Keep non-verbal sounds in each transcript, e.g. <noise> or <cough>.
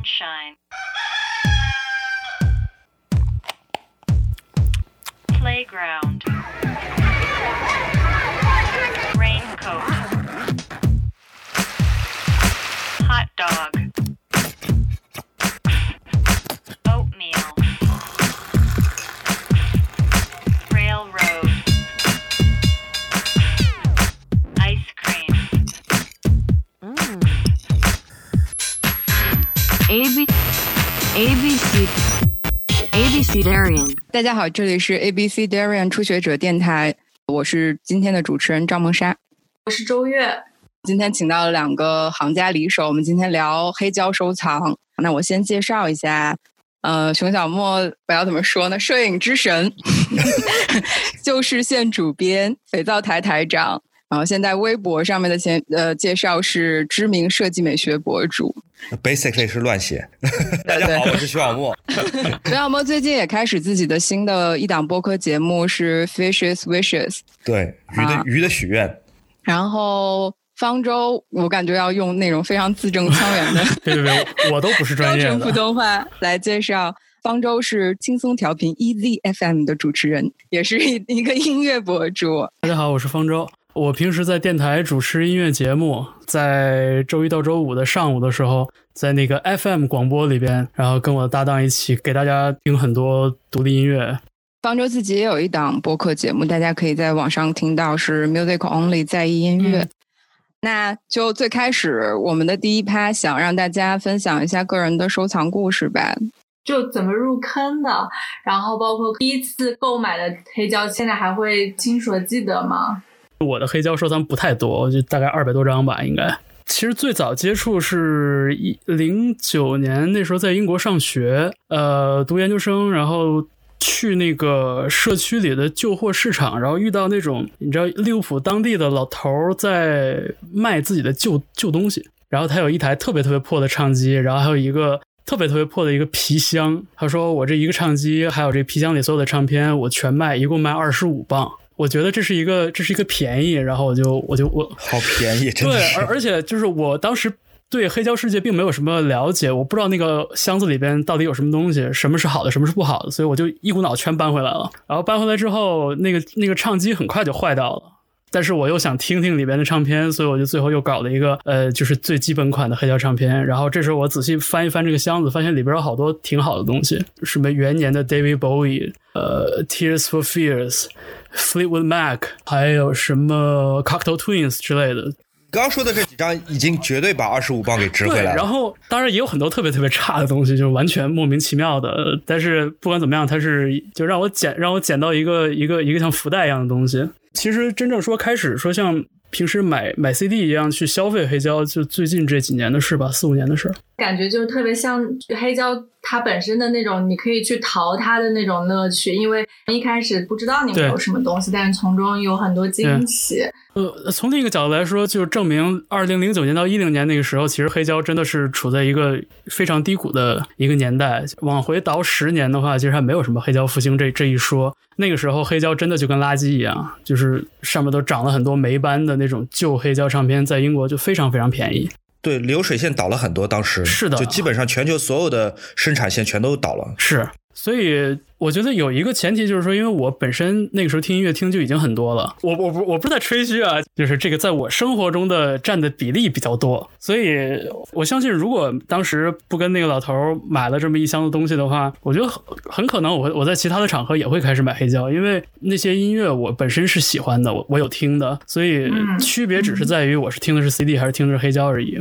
sunshine. Playground. Darian。大家好，这里是 ABC Darian 初学者电台，我是今天的主持人赵梦莎。我是周月，今天请到了两个行家里手，我们今天聊黑胶收藏。那我先介绍一下，呃，熊小莫，我要怎么说呢？摄影之神，<laughs> 就是现主编，肥皂台台长。然后现在微博上面的前呃介绍是知名设计美学博主。Basically 是乱写。<laughs> 大家好，我是徐小莫。<laughs> 徐小莫最近也开始自己的新的一档播客节目，是 Fishes Wishes。对，鱼的、啊鱼的许愿。然后方舟，我感觉要用那种非常字正腔圆的对对对，我都不是专业标准普的。通话来介绍。方舟是轻松调频 EZ FM 的主持人，也是一一个音乐博主。大家好，我是方舟。我平时在电台主持音乐节目，在周一到周五的上午的时候，在那个 FM 广播里边，然后跟我的搭档一起给大家听很多独立音乐。方舟自己也有一档播客节目，大家可以在网上听到，是 Music Only 在意音乐。嗯那就最开始我们的第一趴，想让大家分享一下个人的收藏故事吧。就怎么入坑的，然后包括第一次购买的黑胶，现在还会清楚的记得吗？我的黑胶收藏不太多，就大概二百多张吧，应该。其实最早接触是一零九年，那时候在英国上学，呃，读研究生，然后去那个社区里的旧货市场，然后遇到那种你知道利物浦当地的老头在卖自己的旧旧东西，然后他有一台特别特别破的唱机，然后还有一个特别特别破的一个皮箱，他说我这一个唱机还有这皮箱里所有的唱片我全卖，一共卖二十五磅。我觉得这是一个这是一个便宜，然后我就我就我好便宜，真的对，而而且就是我当时对黑胶世界并没有什么了解，我不知道那个箱子里边到底有什么东西，什么是好的，什么是不好的，所以我就一股脑全搬回来了。然后搬回来之后，那个那个唱机很快就坏掉了。但是我又想听听里边的唱片，所以我就最后又搞了一个呃，就是最基本款的黑胶唱片。然后这时候我仔细翻一翻这个箱子，发现里边有好多挺好的东西，什么元年的 David Bowie，呃，Tears for Fears。Fleetwood Mac，还有什么 Cocktail Twins 之类的，刚刚说的这几张已经绝对把二十五磅给值回，来了。然后当然也有很多特别特别差的东西，就是完全莫名其妙的。但是不管怎么样，它是就让我捡让我捡到一个一个一个像福袋一样的东西。其实真正说开始说像平时买买 CD 一样去消费黑胶，就最近这几年的事吧，四五年的事。感觉就特别像黑胶它本身的那种，你可以去淘它的那种乐趣，因为一开始不知道里面有什么东西，但是从中有很多惊喜。呃，从另一个角度来说，就证明二零零九年到一零年那个时候，其实黑胶真的是处在一个非常低谷的一个年代。往回倒十年的话，其实还没有什么黑胶复兴这这一说。那个时候黑胶真的就跟垃圾一样，就是上面都长了很多霉斑的那种旧黑胶唱片，在英国就非常非常便宜。对，流水线倒了很多，当时是的就基本上全球所有的生产线全都倒了。是，所以我觉得有一个前提就是说，因为我本身那个时候听音乐听就已经很多了，我我不我不是在吹嘘啊，就是这个在我生活中的占的比例比较多，所以我相信如果当时不跟那个老头儿买了这么一箱子东西的话，我觉得很很可能我会我在其他的场合也会开始买黑胶，因为那些音乐我本身是喜欢的，我我有听的，所以嗯区别只是在于我是听的是 CD 还是听的是黑胶而已。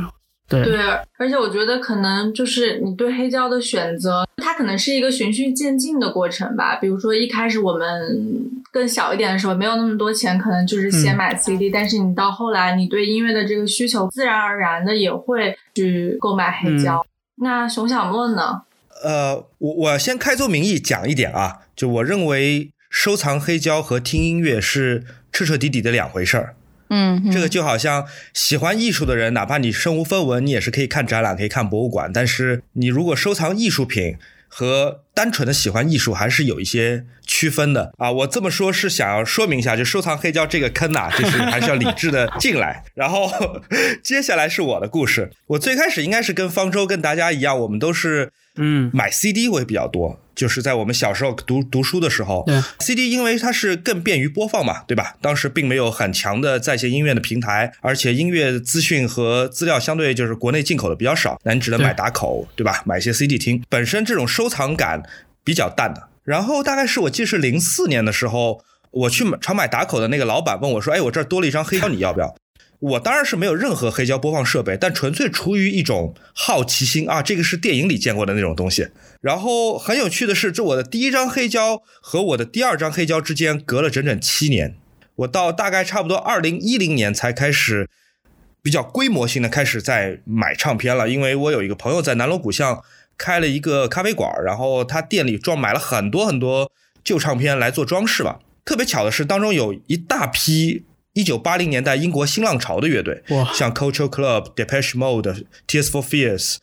对对，而且我觉得可能就是你对黑胶的选择，它可能是一个循序渐进的过程吧。比如说一开始我们更小一点的时候，没有那么多钱，可能就是先嗯买 CD，、但是你到后来，你对音乐的这个需求，自然而然的也会去购买黑胶。嗯那熊小莫呢？呃，我我先开宗明义讲一点啊，就我认为收藏黑胶和听音乐是彻彻底底的两回事儿。嗯，这个就好像喜欢艺术的人，哪怕你身无分文，你也是可以看展览、可以看博物馆。但是你如果收藏艺术品，和单纯的喜欢艺术还是有一些区分的啊。我这么说是想要说明一下，就收藏黑胶这个坑呐、就是还是要理智的进来。然后接下来是我的故事，我最开始应该是跟方舟跟大家一样，我们都是嗯买 CD 会比较多，就是在我们小时候读读书的时候对，CD 因为它是更便于播放嘛，对吧？当时并没有很强的在线音乐的平台，而且音乐资讯和资料相对就是国内进口的比较少，那你只能买打口，对吧？买一些 CD 听，本身这种收藏感比较淡的。然后大概是我记得是零四年的时候，我去买常买打口的那个老板问我说：“哎，我这儿多了一张黑胶，你要不要？”我当然是没有任何黑胶播放设备，但纯粹出于一种好奇心啊，这个是电影里见过的那种东西。然后很有趣的是，这我的第一张黑胶和我的第二张黑胶之间隔了整整七年，我到大概差不多二零一零年才开始比较规模性的开始在买唱片了，因为我有一个朋友在南锣鼓巷开了一个咖啡馆，然后他店里装买了很多很多旧唱片来做装饰吧。特别巧的是，当中有一大批一九八零年代英国新浪潮的乐队，像 Culture Club、Depeche Mode、Tears for Fears。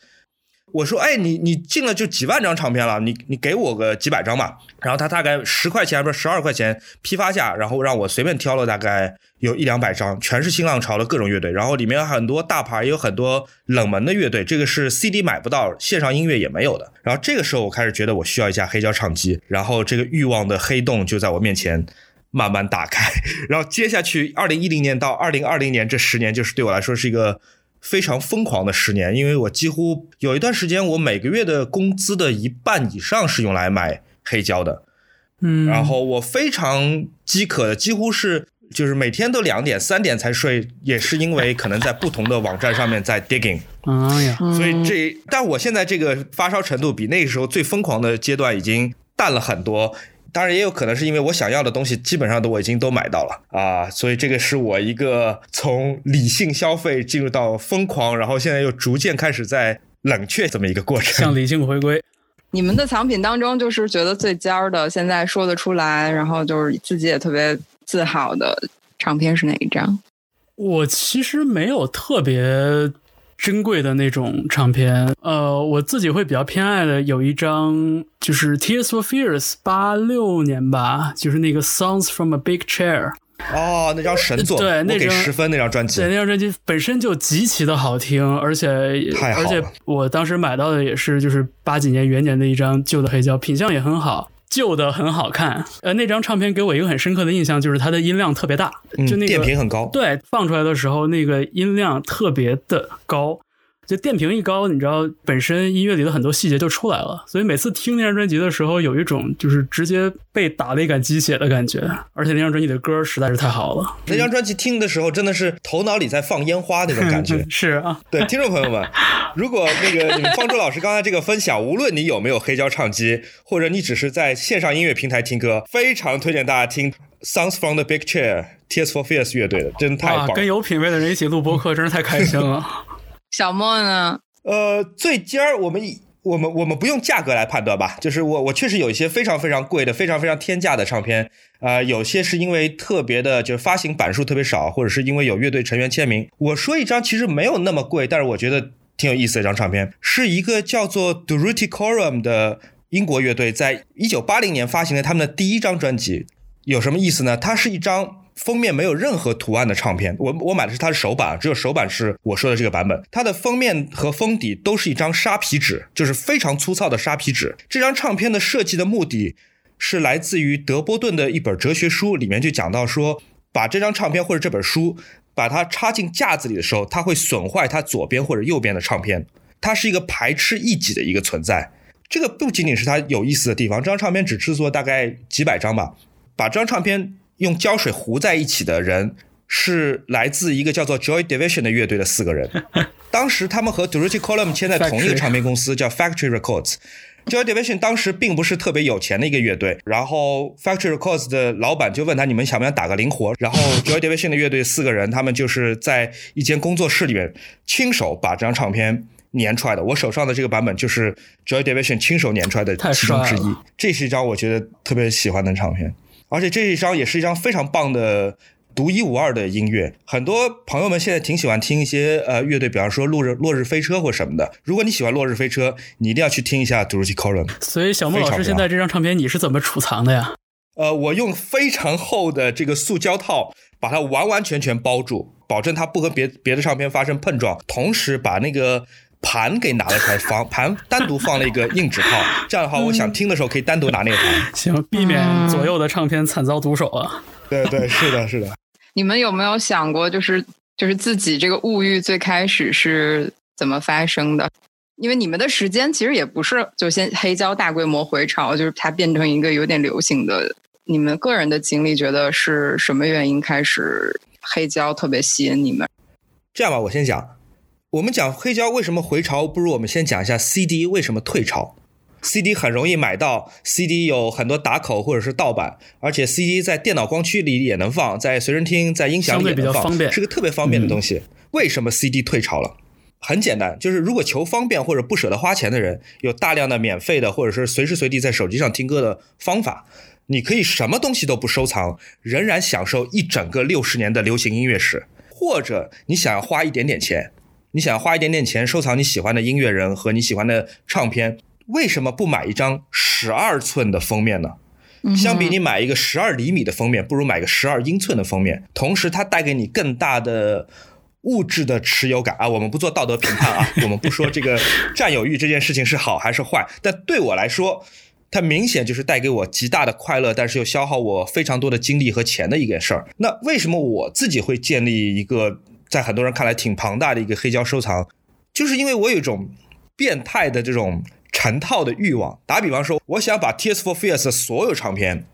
我说，哎，你你进了就几万张唱片了，你你给我个几百张吧。然后他大概十块钱，不是十二块钱批发价，然后让我随便挑了大概有一两百张，全是新浪潮的各种乐队，然后里面有很多大牌，也有很多冷门的乐队，这个是 CD 买不到，线上音乐也没有的。然后这个时候我开始觉得我需要一架黑胶唱机，然后这个欲望的黑洞就在我面前。慢慢打开，<laughs> 然后接下去，二零一零年到二零二零年这十年，就是对我来说是一个非常疯狂的十年，因为我几乎有一段时间，我每个月的工资的一半以上是用来买黑胶的，嗯，然后我非常饥渴的，几乎是就是每天都两点三点才睡，也是因为可能在不同的网站上面在 digging，<laughs> 哎呀，所以这，但我现在这个发烧程度比那个时候最疯狂的阶段已经淡了很多。当然也有可能是因为我想要的东西基本上都我已经都买到了啊，所以这个是我一个从理性消费进入到疯狂，然后现在又逐渐开始在冷却这么一个过程向。理性回归。你们的藏品当中，就是觉得最尖儿的，现在说得出来，然后就是自己也特别自豪的唱片是哪一张？我其实没有特别珍贵的那种唱片，呃，我自己会比较偏爱的有一张就是 Tears for Fears 八六年吧，就是那个 Songs from a Big Chair。哦，那张神作，对那张给十分那张专辑对，那，张专辑本身就极其的好听，而且太好了而且我当时买到的也是就是八几年元年的一张旧的黑胶，品相也很好。旧的很好看，呃，那张唱片给我一个很深刻的印象，就是它的音量特别大，嗯就那个电平很高。对，放出来的时候那个音量特别的高，就电瓶一高，你知道本身音乐里的很多细节就出来了，所以每次听那张专辑的时候，有一种就是直接被打了一杆鸡血的感觉，而且那张专辑的歌实在是太好了，那张专辑听的时候真的是头脑里在放烟花那种感觉。<laughs> 是啊，对，听众朋友们，如果那个你们方舟老师刚才这个分享，无论你有没有黑胶唱机，或者你只是在线上音乐平台听歌，非常推荐大家听 Songs from the Big Chair Tears for Fears 乐队的，真的太，棒了。跟有品位的人一起录播客，真是太开心了。<laughs> 小莫呢？呃，最尖儿我们以我们我们不用价格来判断吧，就是我我确实有一些非常非常贵的、非常非常天价的唱片，呃，有些是因为特别的，就是发行版数特别少，或者是因为有乐队成员签名。我说一张其实没有那么贵，但是我觉得挺有意思的一张唱片，是一个叫做 Durutti Corum 的英国乐队在一九八零年发行的他们的第一张专辑。有什么意思呢？它是一张封面没有任何图案的唱片，我我买的是它的首版，只有首版是我说的这个版本。它的封面和封底都是一张沙皮纸，就是非常粗糙的沙皮纸。这张唱片的设计的目的是来自于德波顿的一本哲学书，里面就讲到说，把这张唱片或者这本书把它插进架子里的时候，它会损坏它左边或者右边的唱片，它是一个排斥异己的一个存在。这个不仅仅是它有意思的地方，这张唱片只制作大概几百张吧，把这张唱片用胶水糊在一起的人是来自一个叫做 Joy Division 的乐队的四个人。<laughs> 当时他们和 Durutti Column 签在同一个唱片公司，叫 Factory Records。Joy Division 当时并不是特别有钱的一个乐队，然后 Factory Records 的老板就问他：“你们想不想打个零活？”然后 Joy Division 的乐队四个人，他们就是在一间工作室里面亲手把这张唱片粘出来的。我手上的这个版本就是 Joy Division 亲手粘出来的其中之一。这是一张我觉得特别喜欢的唱片，而且这一张也是一张非常棒的独一无二的音乐。很多朋友们现在挺喜欢听一些呃乐队，比方说落日落日飞车或什么的。如果你喜欢落日飞车，你一定要去听一下 Dorothy Colin。所以小莫老师现在这张唱片你是怎么储藏的呀？呃，我用非常厚的这个塑胶套把它完完全全包住，保证它不和别别的唱片发生碰撞，同时把那个盘给拿了出来放，<laughs> 盘单独放了一个硬纸套，这样的话，我想听的时候可以单独拿那个盘。行，避免左右的唱片惨遭毒手啊。对对，是的，是的。<laughs> 你们有没有想过，就是就是自己这个物欲最开始是怎么发生的？因为你们的时间其实也不是就先黑胶大规模回潮，就是它变成一个有点流行的。你们个人的经历，觉得是什么原因开始黑胶特别吸引你们？这样吧，我先讲。我们讲黑胶为什么回潮，不如我们先讲一下 CD 为什么退潮。CD 很容易买到，CD 有很多打口或者是盗版，而且 CD 在电脑光驱里也能放，在随身听、在音响里也能放，方便是个特别方便的东西。为什么 CD 退潮了？很简单，就是如果求方便或者不舍得花钱的人，有大量的免费的或者是随时随地在手机上听歌的方法，你可以什么东西都不收藏，仍然享受一整个六十年的流行音乐史。或者你想要花一点点钱，你想花一点点钱收藏你喜欢的音乐人和你喜欢的唱片，为什么不买一张十二寸的封面呢？相比你买一个十二厘米的封面，不如买个十二英寸的封面。同时，它带给你更大的物质的持有感啊。我们不做道德评判啊，<laughs> 我们不说这个占有欲这件事情是好还是坏，但对我来说，它明显就是带给我极大的快乐，但是又消耗我非常多的精力和钱的一件事儿。那为什么我自己会建立一个在很多人看来挺庞大的一个黑胶收藏？就是因为我有一种变态的这种成套的欲望。打比方说，我想把 Tears for Fears 的所有唱片，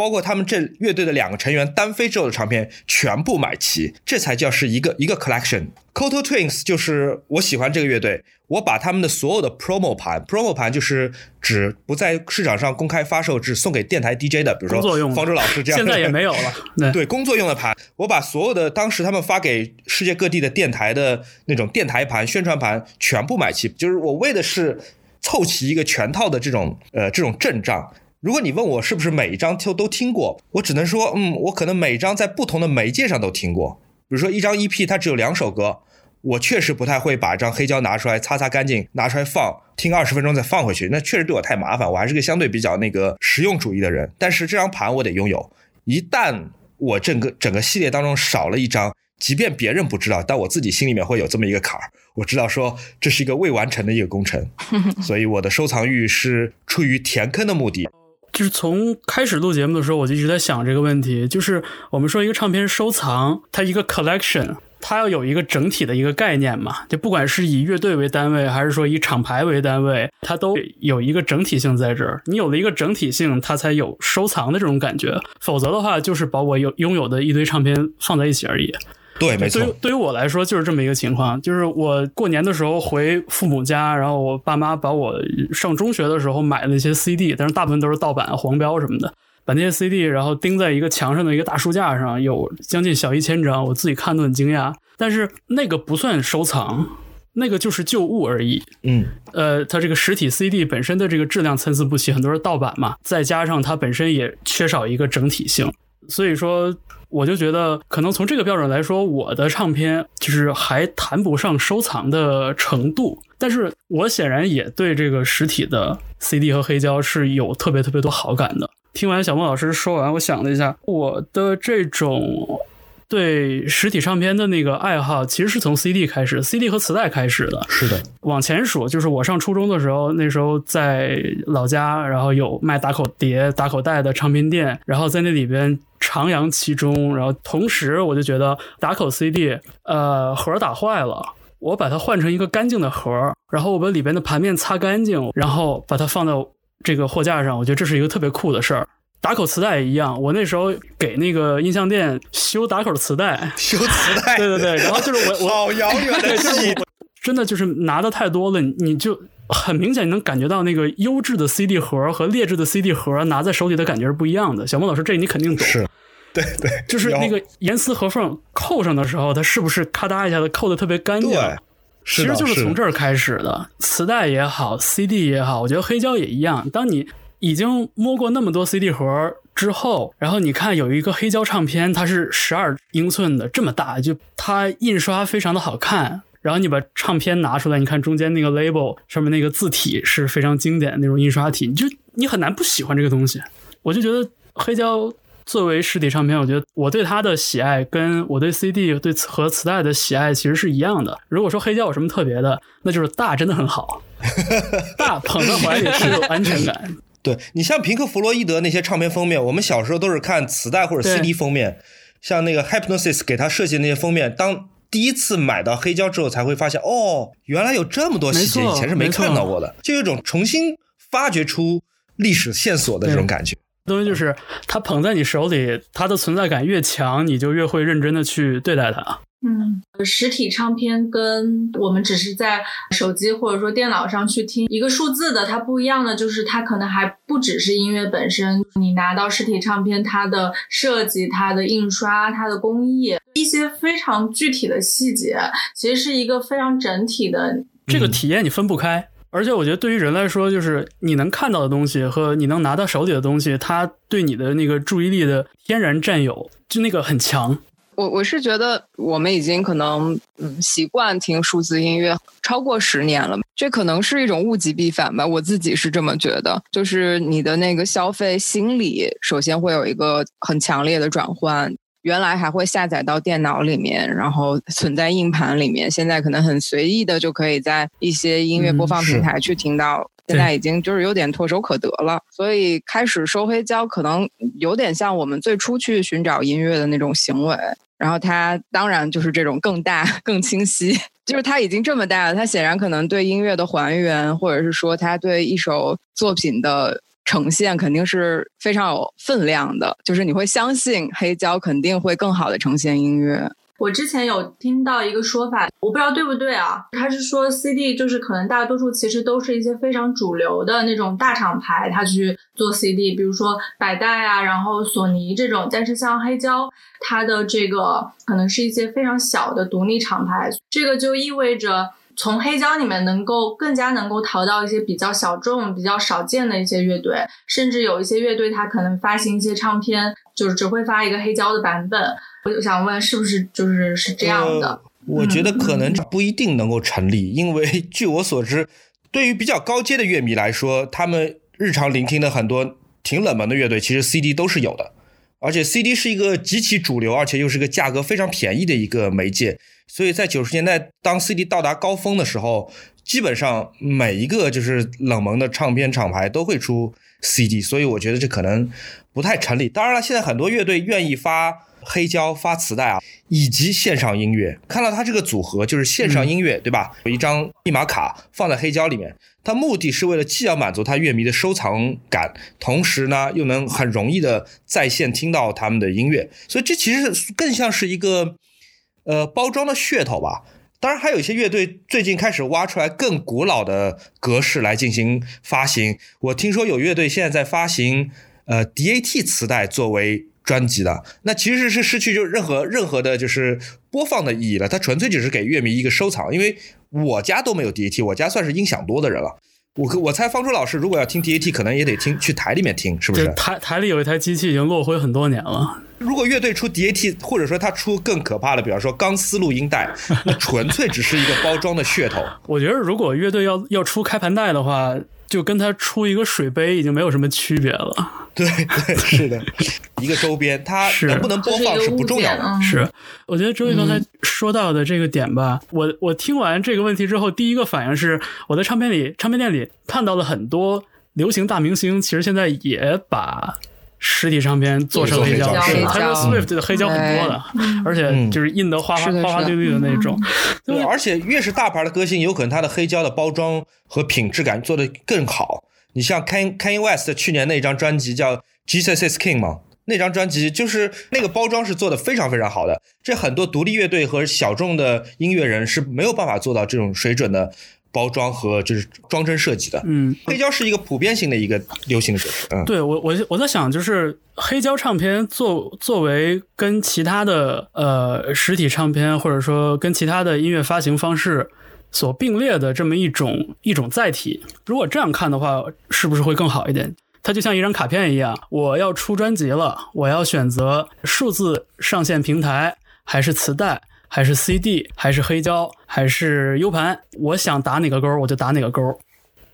包括他们这乐队的两个成员单飞之后的唱片，全部买齐，这才叫是一个一个 collection。Koto Twins 就是我喜欢这个乐队，我把他们的所有的 promo 盘，promo 盘就是指不在市场上公开发售，只送给电台 DJ 的，比如说方舟老师这样的，现在也没有了。<laughs> 对，对工作用的盘，我把所有的当时他们发给世界各地的电台的那种电台盘、宣传盘全部买齐，就是我为的是凑齐一个全套的这种呃这种阵仗。如果你问我是不是每一张都都听过，我只能说，嗯，我可能每一张在不同的媒介上都听过。比如说一张 EP 它只有两首歌，我确实不太会把一张黑胶拿出来擦擦干净，拿出来放听二十分钟再放回去，那确实对我太麻烦。我还是个相对比较那个实用主义的人，但是这张盘我得拥有。一旦我整个整个系列当中少了一张，即便别人不知道，但我自己心里面会有这么一个坎儿，我知道说这是一个未完成的一个工程，<laughs> 所以我的收藏欲是出于填坑的目的。就是从开始录节目的时候，我就一直在想这个问题，就是我们说一个唱片收藏，它一个 collection，它要有一个整体的一个概念嘛，就不管是以乐队为单位，还是说以厂牌为单位，它都有一个整体性在这儿。你有了一个整体性，它才有收藏的这种感觉，否则的话，就是把我有拥有的一堆唱片放在一起而已。对，没错对于，对于我来说就是这么一个情况，就是我过年的时候回父母家，然后我爸妈把我上中学的时候买的那些 CD，但是大部分都是盗版、黄标什么的，把那些 CD 然后钉在一个墙上的一个大书架上，有将近小一千张，我自己看都很惊讶。但是那个不算收藏，那个就是旧物而已。嗯，呃，它这个实体 CD 本身的这个质量参差不齐，很多是盗版嘛，再加上它本身也缺少一个整体性，所以说我就觉得，可能从这个标准来说，我的唱片就是还谈不上收藏的程度。但是我显然也对这个实体的 CD 和黑胶是有特别特别多好感的。听完小孟老师说完，我想了一下，我的这种对实体唱片的那个爱好，其实是从 CD 开始，CD 和磁带开始的。是的，往前数，就是我上初中的时候，那时候在老家，然后有卖打口碟、打口袋的唱片店，然后在那里边徜徉其中，然后同时我就觉得打口 CD，呃，盒儿打坏了。我把它换成一个干净的盒儿，然后我把里边的盘面擦干净，然后把它放到这个货架上。我觉得这是一个特别酷的事儿。打口磁带也一样，我那时候给那个音像店修打口磁带，修磁带，对对对，然后就是我我好遥远的 <laughs> 记忆真的就是拿的太多了，你你就很明显能感觉到那个优质的 CD 盒和劣质的 CD 盒拿在手里的感觉是不一样的。小孟老师，这你肯定懂。是，对对，就是那个严丝合缝扣上的时候，它是不是咔嗒一下子扣的特别干净？对，其实就是从这，儿开始的。磁带也好，CD 也好，我觉得黑胶也一样。当你已经摸过那么多 CD 盒之后，然后你看有一个黑胶唱片，它是十二英寸的，这么大，就它印刷非常的好看。然后你把唱片拿出来，你看中间那个 label 上面那个字体是非常经典的那种印刷体，你就你很难不喜欢这个东西。我就觉得黑胶作为实体唱片，我觉得我对它的喜爱跟我对 CD 对和磁带的喜爱其实是一样的。如果说黑胶有什么特别的，那就是大真的很好，大捧在怀里是有安全感。对你像平克·弗洛伊德那些唱片封面，我们小时候都是看磁带或者 CD 封面，像那个 Hypnosis 给他设计那些封面，当第一次买到黑胶之后，才会发现哦，原来有这么多细节，以前是没看到过的，就有一种重新发掘出历史线索的这种感觉。东西就是它捧在你手里，它的存在感越强，你就越会认真的去对待它。嗯，实体唱片跟我们只是在手机或者说电脑上去听一个数字的，它不一样的就是它可能还不只是音乐本身，你拿到实体唱片，它的设计、它的印刷、它的工艺，一些非常具体的细节，其实是一个非常整体的。这个体验你分不开。而且我觉得对于人来说，就是你能看到的东西和你能拿到手里的东西，它对你的那个注意力的天然占有，就那个很强。我我是觉得我们已经可能嗯习惯听数字音乐超过十年了，这可能是一种物极必反吧。我自己是这么觉得，就是你的那个消费心理，首先会有一个很强烈的转换。原来还会下载到电脑里面，然后存在硬盘里面，现在可能很随意的就可以在一些音乐播放平台去听到。现在已经就是有点唾手可得了，所以开始收黑胶可能有点像我们最初去寻找音乐的那种行为。然后它当然就是这种更大、<laughs> 更清晰，就是它已经这么大了，它显然可能对音乐的还原，或者是说它对一首作品的呈现，肯定是非常有分量的。就是你会相信黑胶肯定会更好的呈现音乐。我之前有听到一个说法，我不知道对不对啊？他是说 CD 就是可能大多数其实都是一些非常主流的那种大厂牌，他去做 CD，比如说百代啊，然后索尼这种。但是像黑胶，它的这个可能是一些非常小的独立厂牌，这个就意味着从黑胶里面能够更加能够淘到一些比较小众、比较少见的一些乐队，甚至有一些乐队它可能发行一些唱片，就是只会发一个黑胶的版本。我就想问，是不是就是是这样的？呃我觉得可能不一定能够成立，因为 <laughs> 据我所知，对于比较高阶的乐迷来说，他们日常聆听的很多挺冷门的乐队，其实 CD 都是有的。而且 CD 是一个极其主流，而且又是个价格非常便宜的一个媒介，所以在九十年代当 CD 到达高峰的时候，基本上每一个就是冷门的唱片厂牌都会出 CD，所以我觉得这可能不太成立。当然了，现在很多乐队愿意发黑胶、发磁带啊，以及线上音乐。看到它这个组合，就是线上音乐，对吧？有一张密码卡放在黑胶里面，它目的是为了既要满足他乐迷的收藏感，同时呢又能很容易的在线听到他们的音乐，所以这其实更像是一个呃包装的噱头吧。当然，还有一些乐队最近开始挖出来更古老的格式来进行发行。我听说有乐队现在在发行呃 DAT 磁带作为专辑的，那其实是失去就任何任何的就是播放的意义了，它纯粹只是给乐迷一个收藏。因为我家都没有 DAT，我家算是音响多的人了。我我猜方舟老师如果要听 DAT，可能也得听去台里面听，是不？是台台里有一台机器已经落灰很多年了。如果乐队出 DAT，或者说他出更可怕的，比方说钢丝录音带，那纯粹只是一个包装的噱头。<laughs> 我觉得如果乐队要要出开盘带的话，就跟他出一个水杯已经没有什么区别了。对对，<laughs> 是的，一个周边，它是能不能播放是不重要的。嗯、是，我觉得周毅刚才说到的这个点吧，我我听完这个问题之后，第一个反应是我在唱片里唱片店里看到了很多流行大明星，其实现在也把。实体唱片做成黑胶，是 Taylor Swift 的黑胶很多的，而且就是印的花花花花绿绿的那种。对，而且越是大牌的歌星，有可能他的黑胶的包装和品质感做得更好。你像 Kanye Kanye West 去年那张专辑叫《Jesus Is King》嘛，那张专辑就是那个包装是做的非常非常好的。这很多独立乐队和小众的音乐人是没有办法做到这种水准的。包装和就是装帧设计的，嗯，黑胶是一个普遍性的一个流行的格式，嗯，对我我我在想，就是黑胶唱片作作为跟其他的呃实体唱片或者说跟其他的音乐发行方式所并列的这么一种一种载体，如果这样看的话，是不是会更好一点？它就像一张卡片一样，我要出专辑了，我要选择数字上线平台，还是磁带，还是 CD，还是黑胶，还是 U 盘，我想打哪个勾我就打哪个勾。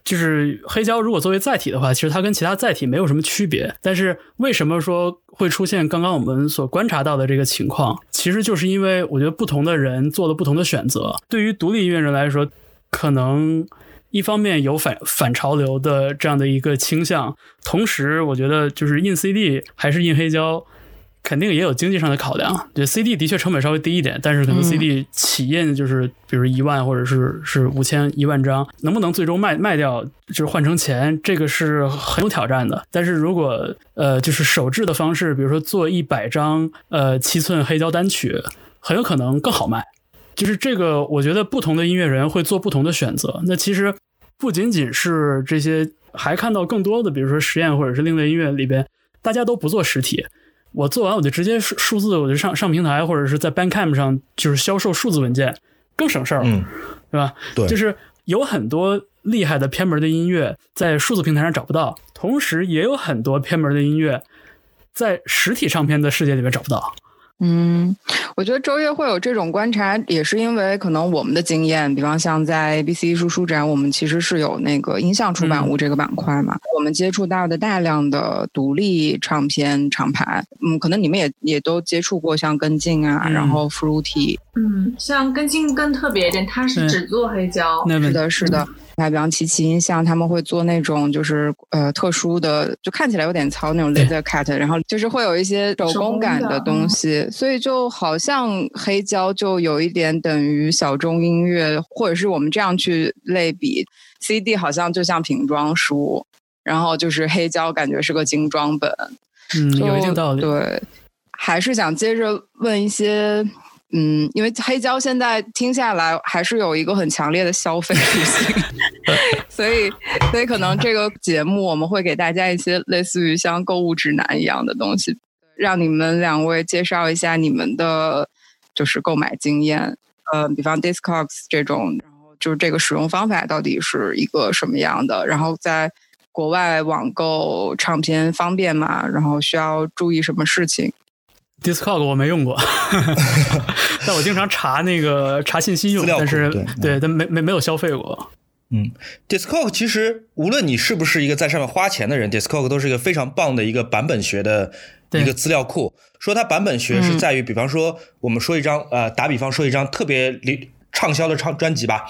就是黑胶如果作为载体的话，其实它跟其他载体没有什么区别。但是为什么说会出现刚刚我们所观察到的这个情况？其实就是因为我觉得不同的人做了不同的选择。对于独立音乐人来说，可能一方面有反反潮流的这样的一个倾向，同时我觉得就是印 CD 还是印黑胶。肯定也有经济上的考量，就 CD 的确成本稍微低一点，但是可能 CD 起印就是比如一万或者是是五千一万张，能不能最终卖卖掉就是换成钱，这个是很有挑战的。但是如果呃就是手制的方式，比如说做一百张呃七寸黑胶单曲，很有可能更好卖。就是这个，我觉得不同的音乐人会做不同的选择。那其实不仅仅是这些，还看到更多的，比如说实验或者是另类音乐里边，大家都不做实体。我做完我就直接数数字，我就上上平台或者是在 Bandcamp 上就是销售数字文件，更省事儿，嗯，对吧？对就是有很多厉害的偏门的音乐在数字平台上找不到，同时也有很多偏门的音乐在实体唱片的世界里面找不到。嗯，我觉得周越会有这种观察，也是因为可能我们的经验，比方像在 ABC 艺术书展，我们其实是有那个音像出版物这个板块嘛，我们接触到的大量的独立唱片厂牌，嗯，可能你们也也都接触过，像跟进啊，嗯。然后 Fruity，嗯，像跟进更特别一点，它是只做黑胶，是的，是的。还比方奇奇音像，他们会做那种就是呃特殊的，就看起来有点糙那种对。Laser cut，然后就是会有一些手手工工感的的东西，所以就好像黑胶就有一点等于小众音乐，或者是我们这样去类比，CD 好像就像瓶装书，然后就是黑胶感觉是个精装本，嗯，有一定道理。对，还是想接着问一些，嗯，因为黑胶现在听下来还是有一个很强烈的消费属性，<laughs> 所以，所以可能这个节目我们会给大家一些类似于像购物指南一样的东西，让你们两位介绍一下你们的就是购买经验，呃，比方 Discogs 这种，然后就是这个使用方法到底是一个什么样的，然后在。国外网购唱片方便吗？然后需要注意什么事情？Discog 我没用过，<laughs> 但我经常查那个查信息用，但是对对，但没没没有消费过。嗯，Discord 其实无论你是不是一个在上面花钱的人，Discord 都是一个非常棒的一个版本学的一个资料库。说它版本学是嗯在于，比方说我们说一张呃，打比方说一张特别流畅销的唱专辑吧，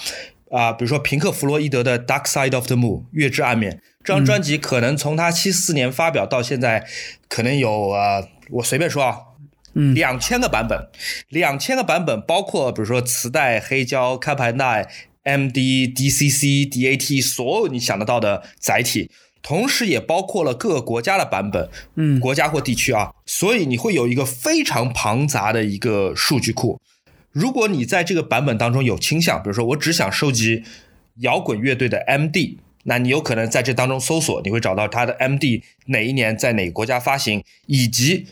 啊、比如说平克·弗洛伊德的《Dark Side of the Moon》月之暗面这张专辑，可能从他七四年发表到现在，可能有呃，我随便说啊，嗯。两千个版本，两千个版本，包括比如说磁带、黑胶、开盘带、MD、DCC、DAT，所有你想得到的载体，同时也包括了各个国家的版本，嗯。国家或地区啊，所以你会有一个非常庞杂的一个数据库。如果你在这个版本当中有倾向，比如说我只想收集摇滚乐队的 MD，那你有可能在这当中搜索，你会找到它的 MD 哪一年在哪个国家发行，以及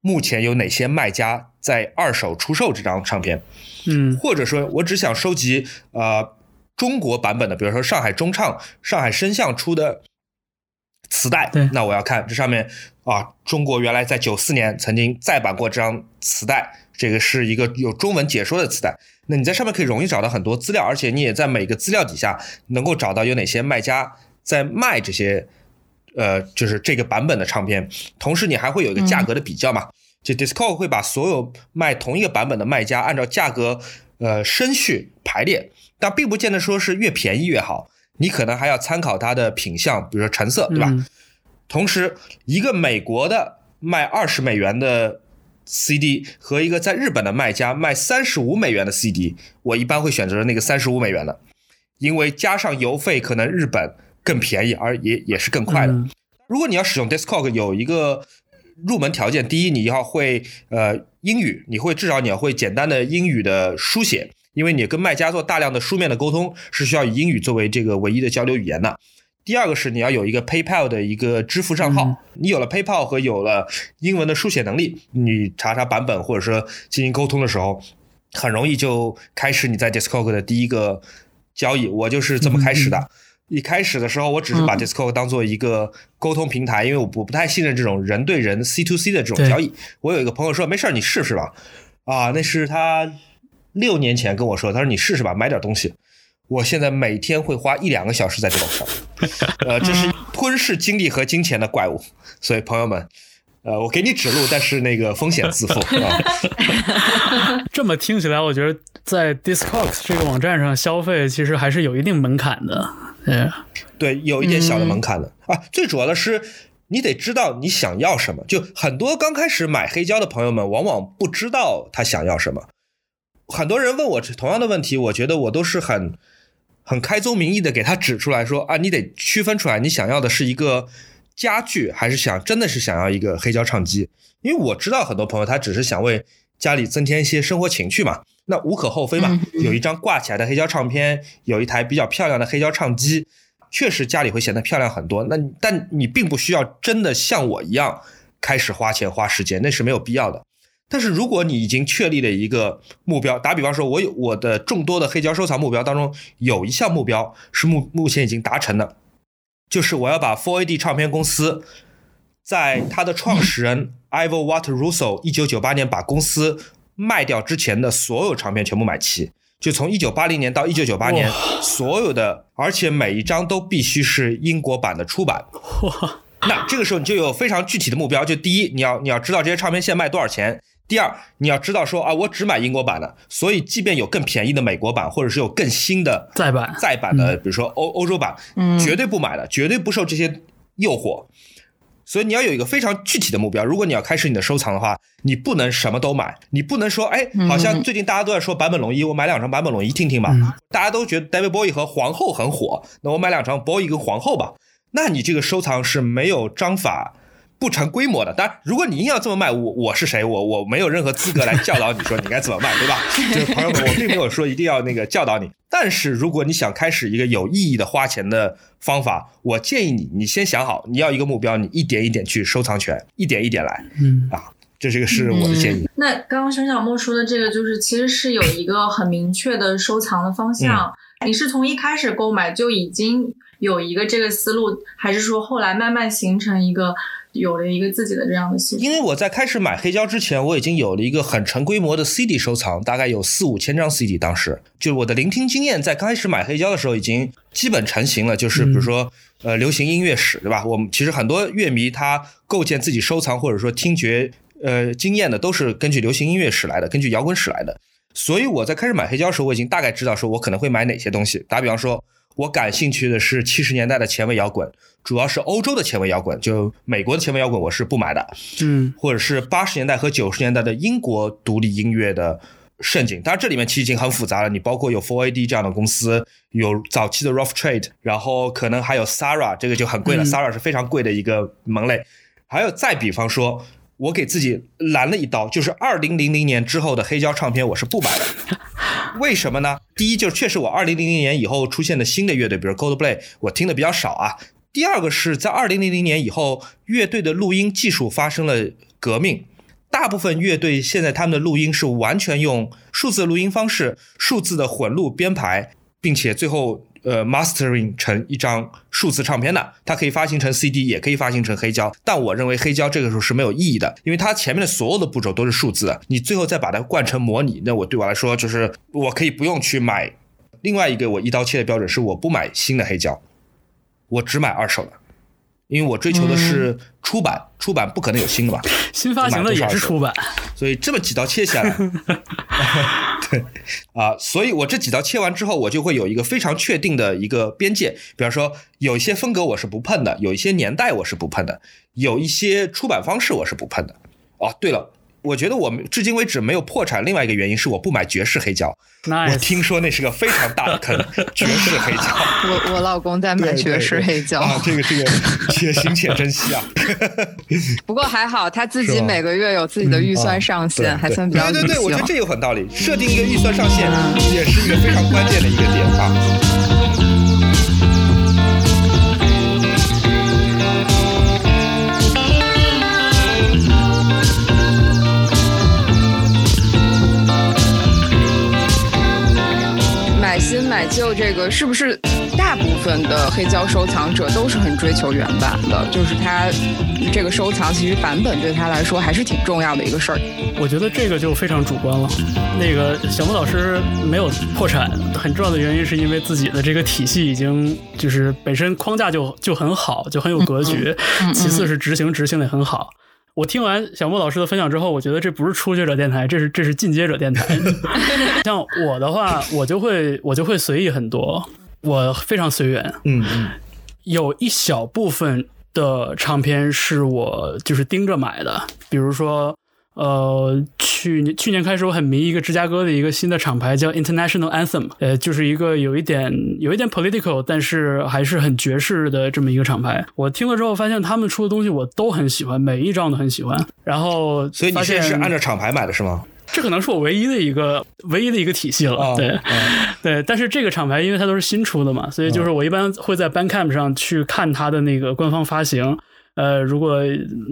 目前有哪些卖家在二手出售这张唱片。嗯或者说我只想收集呃中国版本的，比如说上海中唱、上海声像出的磁带对，那我要看这上面啊，中国原来在九四年曾经再版过这张磁带，这个是一个有中文解说的磁带。那你在上面可以容易找到很多资料，而且你也在每个资料底下能够找到有哪些卖家在卖这些呃，就是这个版本的唱片，同时你还会有一个价格的比较嘛。就 Discog 会把所有卖同一个版本的卖家按照价格呃升序排列，但并不见得说是越便宜越好，你可能还要参考它的品相，比如说成色，对吧？嗯同时，一个美国的卖二十美元的 CD 和一个在日本的卖家卖三十五美元的 CD，我一般会选择那个三十五美元的，因为加上邮费，可能日本更便宜，而也也是更快的。嗯如果你要使用 Discog，有一个入门条件，第一，你要会呃英语，你会至少你要会简单的英语的书写，因为你跟卖家做大量的书面的沟通，是需要以英语作为这个唯一的交流语言的。第二个是你要有一个 PayPal 的一个支付账号，嗯你有了 PayPal 和有了英文的书写能力，你查查版本或者说进行沟通的时候，很容易就开始你在 Discog 的第一个交易。我就是这么开始的。一开始的时候，我只是把嗯 Discord 当做一个沟通平台，因为我不不太信任这种人对人 C to C 的这种交易。我有一个朋友说，没事儿，你试试吧。啊，那是他六年前跟我说，他说你试试吧，买点东西。我现在每天会花一两个小时在这种上，呃，这是吞噬精力和金钱的怪物。所以朋友们，呃，我给你指路，但是那个风险自负 <laughs> 啊。<laughs> 这么听起来，我觉得在 Discogs 这个网站上消费其实还是有一定门槛的。对，对，有一点小的嗯门槛的、啊。最主要的是，你得知道你想要什么。就很多刚开始买黑胶的朋友们，往往不知道他想要什么。很多人问我同样的问题，我觉得我都是很很开宗明义的给他指出来说啊，你得区分出来，你想要的是一个家具，还是想真的是想要一个黑胶唱机？因为我知道很多朋友他只是想为家里增添一些生活情趣嘛，那无可厚非嘛。有一张挂起来的黑胶唱片，有一台比较漂亮的黑胶唱机，确实家里会显得漂亮很多。那但你并不需要真的像我一样开始花钱花时间，那是没有必要的。但是如果你已经确立了一个目标，打比方说，我有我的众多的黑胶收藏目标当中，有一项目标是目目前已经达成的，就是我要把 Four AD 唱片公司在它的创始人 Ivor Watt Russo 一九九八年把公司卖掉之前的所有唱片全部买齐，就从一九八零年到一九九八年所有的，而且每一张都必须是英国版的出版。那这个时候你就有非常具体的目标，就第一，你要你要知道这些唱片现在卖多少钱；第二，你要知道说啊，我只买英国版的，所以即便有更便宜的美国版，或者是有更新的再版再版的，比如说欧欧洲版，嗯绝对不买的，绝对不受这些诱惑。所以你要有一个非常具体的目标。如果你要开始你的收藏的话，你不能什么都买，你不能说，哎，好像最近大家都在说坂本龙一，我买两张坂本龙一听听吧。大家都觉得 David Bowie 和皇后很火，那我买两张 Bowie 跟皇后吧。那你这个收藏是没有章法。不成规模的，当然，如果你硬要这么卖，我我是谁？我我没有任何资格来教导你说你该怎么卖，对吧？<laughs> 就是朋友们，我并没有说一定要那个教导你，但是如果你想开始一个有意义的花钱的方法，我建议你，你先想好你要一个目标，你一点一点去收藏权，一点一点来嗯，啊，这这个是我的建议。那刚刚熊小莫说的这个，就是其实是有一个很明确的收藏的方向。你是从一开始购买就已经有一个这个思路，还是说后来慢慢形成一个有了一个自己的这样的系统？因为我在开始买黑胶之前，我已经有了一个很成规模的 CD 收藏，大概有四五千张 CD。当时就是我的聆听经验，在刚开始买黑胶的时候已经基本成型了。就是比如说，呃，流行音乐史，对吧？我们其实很多乐迷他构建自己收藏或者说听觉呃经验的，都是根据流行音乐史来的，根据摇滚史来的。所以我在开始买黑胶的时候，我已经大概知道说我可能会买哪些东西。打比方说，我感兴趣的是七十年代的前卫摇滚，主要是欧洲的前卫摇滚，就美国的前卫摇滚我是不买的。嗯，或者是八十年代和九十年代的英国独立音乐的盛景。当然，这里面其实已经很复杂了。你包括有 Four AD 这样的公司，有早期的 Rough Trade，然后可能还有 Sarah，这个就很贵了。嗯 Sarah 是非常贵的一个门类。还有再比方说，我给自己拦了一刀，就是二零零零年之后的黑胶唱片，我是不买的。<laughs> 为什么呢？第一，就是确实我二零零零年以后出现的新的乐队，比如 Coldplay，我听的比较少啊。第二个是在二零零零年以后，乐队的录音技术发生了革命。大部分乐队现在他们的录音是完全用数字录音方式、数字的混录编排，并且最后呃 mastering 成一张数字唱片的。它可以发行成 CD，也可以发行成黑胶。但我认为黑胶这个时候是没有意义的，因为它前面的所有的步骤都是数字的，你最后再把它灌成模拟，那我对我来说就是我可以不用去买。另外一个我一刀切的标准是我不买新的黑胶，我只买二手的。因为我追求的是出版，出版不可能有新的吧？新发行的也是出版，所以这么几刀切下来，<laughs> <laughs> 啊，所以我这几刀切完之后，我就会有一个非常确定的一个边界。比方说，有一些风格我是不碰的，有一些年代我是不碰的，有一些出版方式我是不碰的。哦，对了。我觉得我们至今为止没有破产，另外一个原因是我不买爵士黑胶。Nice 我听说那是个非常大的坑，<laughs> 爵士黑胶。我我老公在买爵士黑胶，啊，这个这个且行且珍惜啊。<laughs> 不过还好他自己每个月有自己的预算上限，还算比较对对对，我觉得这有很道理，设定一个预算上限也是一个非常关键的一个点啊。新买旧这个是不是大部分的黑胶收藏者都是很追求原版的，就是他这个收藏其实版本对他来说还是挺重要的一个事儿。我觉得这个就非常主观了。那个小莫老师没有破产，很重要的原因是因为自己的这个体系已经就是本身框架就就很好，就很有格局。其次是执行执行的很好。我听完小莫老师的分享之后，我觉得这不是初学者电台，这是这是进阶者电台。<laughs> <laughs> 像我的话，我就会我就会随意很多，我非常随缘。嗯嗯，有一小部分的唱片是我就是盯着买的，比如说，呃，去年去年开始我很迷一个芝加哥的一个新的厂牌叫 International Anthem，呃，就是一个有一点有一点 political，但是还是很爵士的这么一个厂牌。我听了之后发现他们出的东西我都很喜欢，每一张都很喜欢。然后所以你现现在是按照厂牌买的是吗？这可能是我唯一的一个唯一的一个体系了，哦对、嗯对。但是这个厂牌因为它都是新出的嘛，所以就是我一般会在 Bandcamp 上去看它的那个官方发行。呃，如果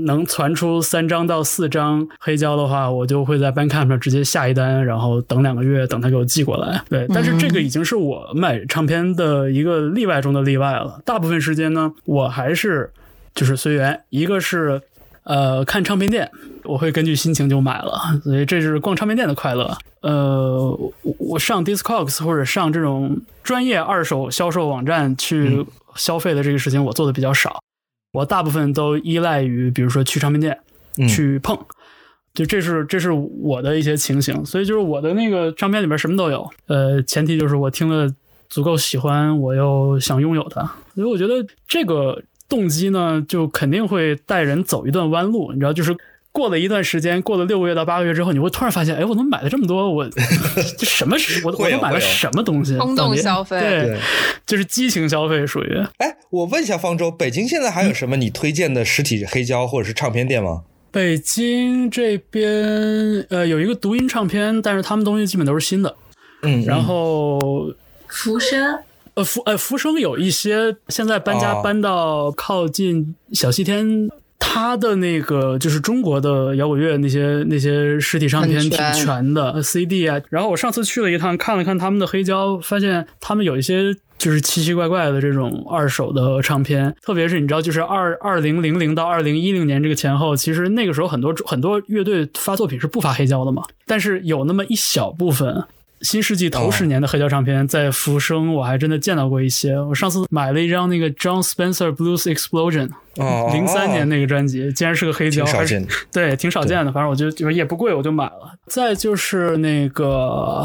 能传出三张到四张黑胶的话，我就会在 Bandcamp 上直接下一单，然后等两个月，等他给我寄过来。对，但是这个已经是我买唱片的一个例外中的例外了。大部分时间呢，我还是就是随缘，一个是呃看唱片店，我会根据心情就买了，所以这是逛唱片店的快乐。呃，我我上 Discogs 或者上这种专业二手销售网站去消费的这个事情，我做的比较少。我大部分都依赖于，比如说去唱片店嗯去碰，就这是这是我的一些情形。所以就是我的那个唱片里边什么都有，呃，前提就是我听了足够喜欢，我又想拥有它。所以我觉得这个动机呢，就肯定会带人走一段弯路，你知道，就是。过了一段时间，过了六个月到八个月之后，你会突然发现，哎，我怎么买了这么多？我这什么 <laughs> 是？我我都买了什么东西？冲动消费对对，就是激情消费，属于。哎，我问一下方舟，北京现在还有什么你推荐的实体黑胶或者是唱片店吗？北京这边呃有一个读音唱片，但是他们东西基本都是新的。嗯，然后浮生呃浮呃浮生有一些现在搬家哦搬到靠近小西天。他的那个就是中国的摇滚乐那些那些实体唱片挺全的 CD 啊，然后我上次去了一趟，看了看他们的黑胶，发现他们有一些就是奇奇怪怪的这种二手的唱片，特别是你知道，就是二二零零零到二零一零年这个前后，其实那个时候很多很多乐队发作品是不发黑胶的嘛，但是有那么一小部分。新世纪头十年的黑胶唱片，在福生我还真的见到过一些。我上次买了一张那个 John Spencer Blues Explosion，哦，零三年那个专辑，竟然是个黑胶，还是挺少见的对，挺少见的。反正我就就也不贵，我就买了。再就是那个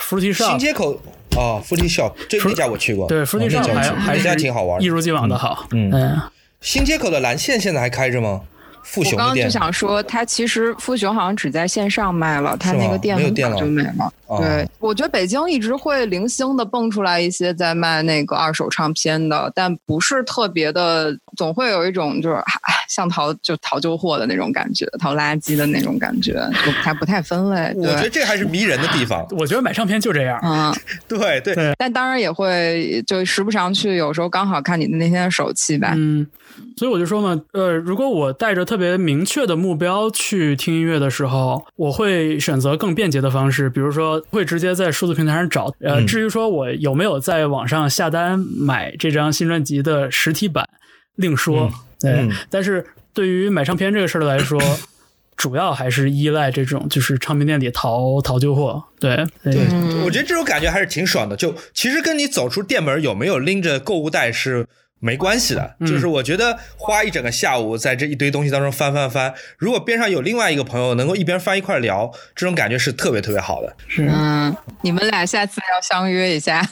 Fruity 新 Shop，街口啊，Fruity Shop 这那家我去过，对哦 Fruity Shop 还还是挺好玩。一如既往的好。嗯嗯，新街口的蓝线现在还开着吗？富我刚刚就想说，它其实富雄好像只在线上卖了，它那个店很没有店了早就没了。哦对，我觉得北京一直会零星的蹦出来一些在卖那个二手唱片的，但不是特别的，总会有一种就是哎像淘就淘旧货的那种感觉，淘垃圾的那种感觉，就不太不太分类。我觉得，这还是迷人的地方。我觉得买唱片就这样。嗯，<laughs> 对对对但当然也会就时不常去，有时候刚好看你的那天的手气吧。嗯，所以我就说嘛，呃，如果我带着特别明确的目标去听音乐的时候，我会选择更便捷的方式，比如说会直接在数字平台上找。呃，嗯至于说我有没有在网上下单买这张新专辑的实体版，另说。对，嗯但是对于买唱片这个事儿来说。<laughs> 主要还是依赖这种，就是唱片店里淘淘旧货，对对我觉得这种感觉还是挺爽的。就其实跟你走出店门有没有拎着购物袋是没关系的。嗯就是我觉得花一整个下午在这一堆东西当中翻翻翻，如果边上有另外一个朋友能够一边翻一块聊，这种感觉是特别特别好的。是，嗯，你们俩下次要相约一下。<laughs>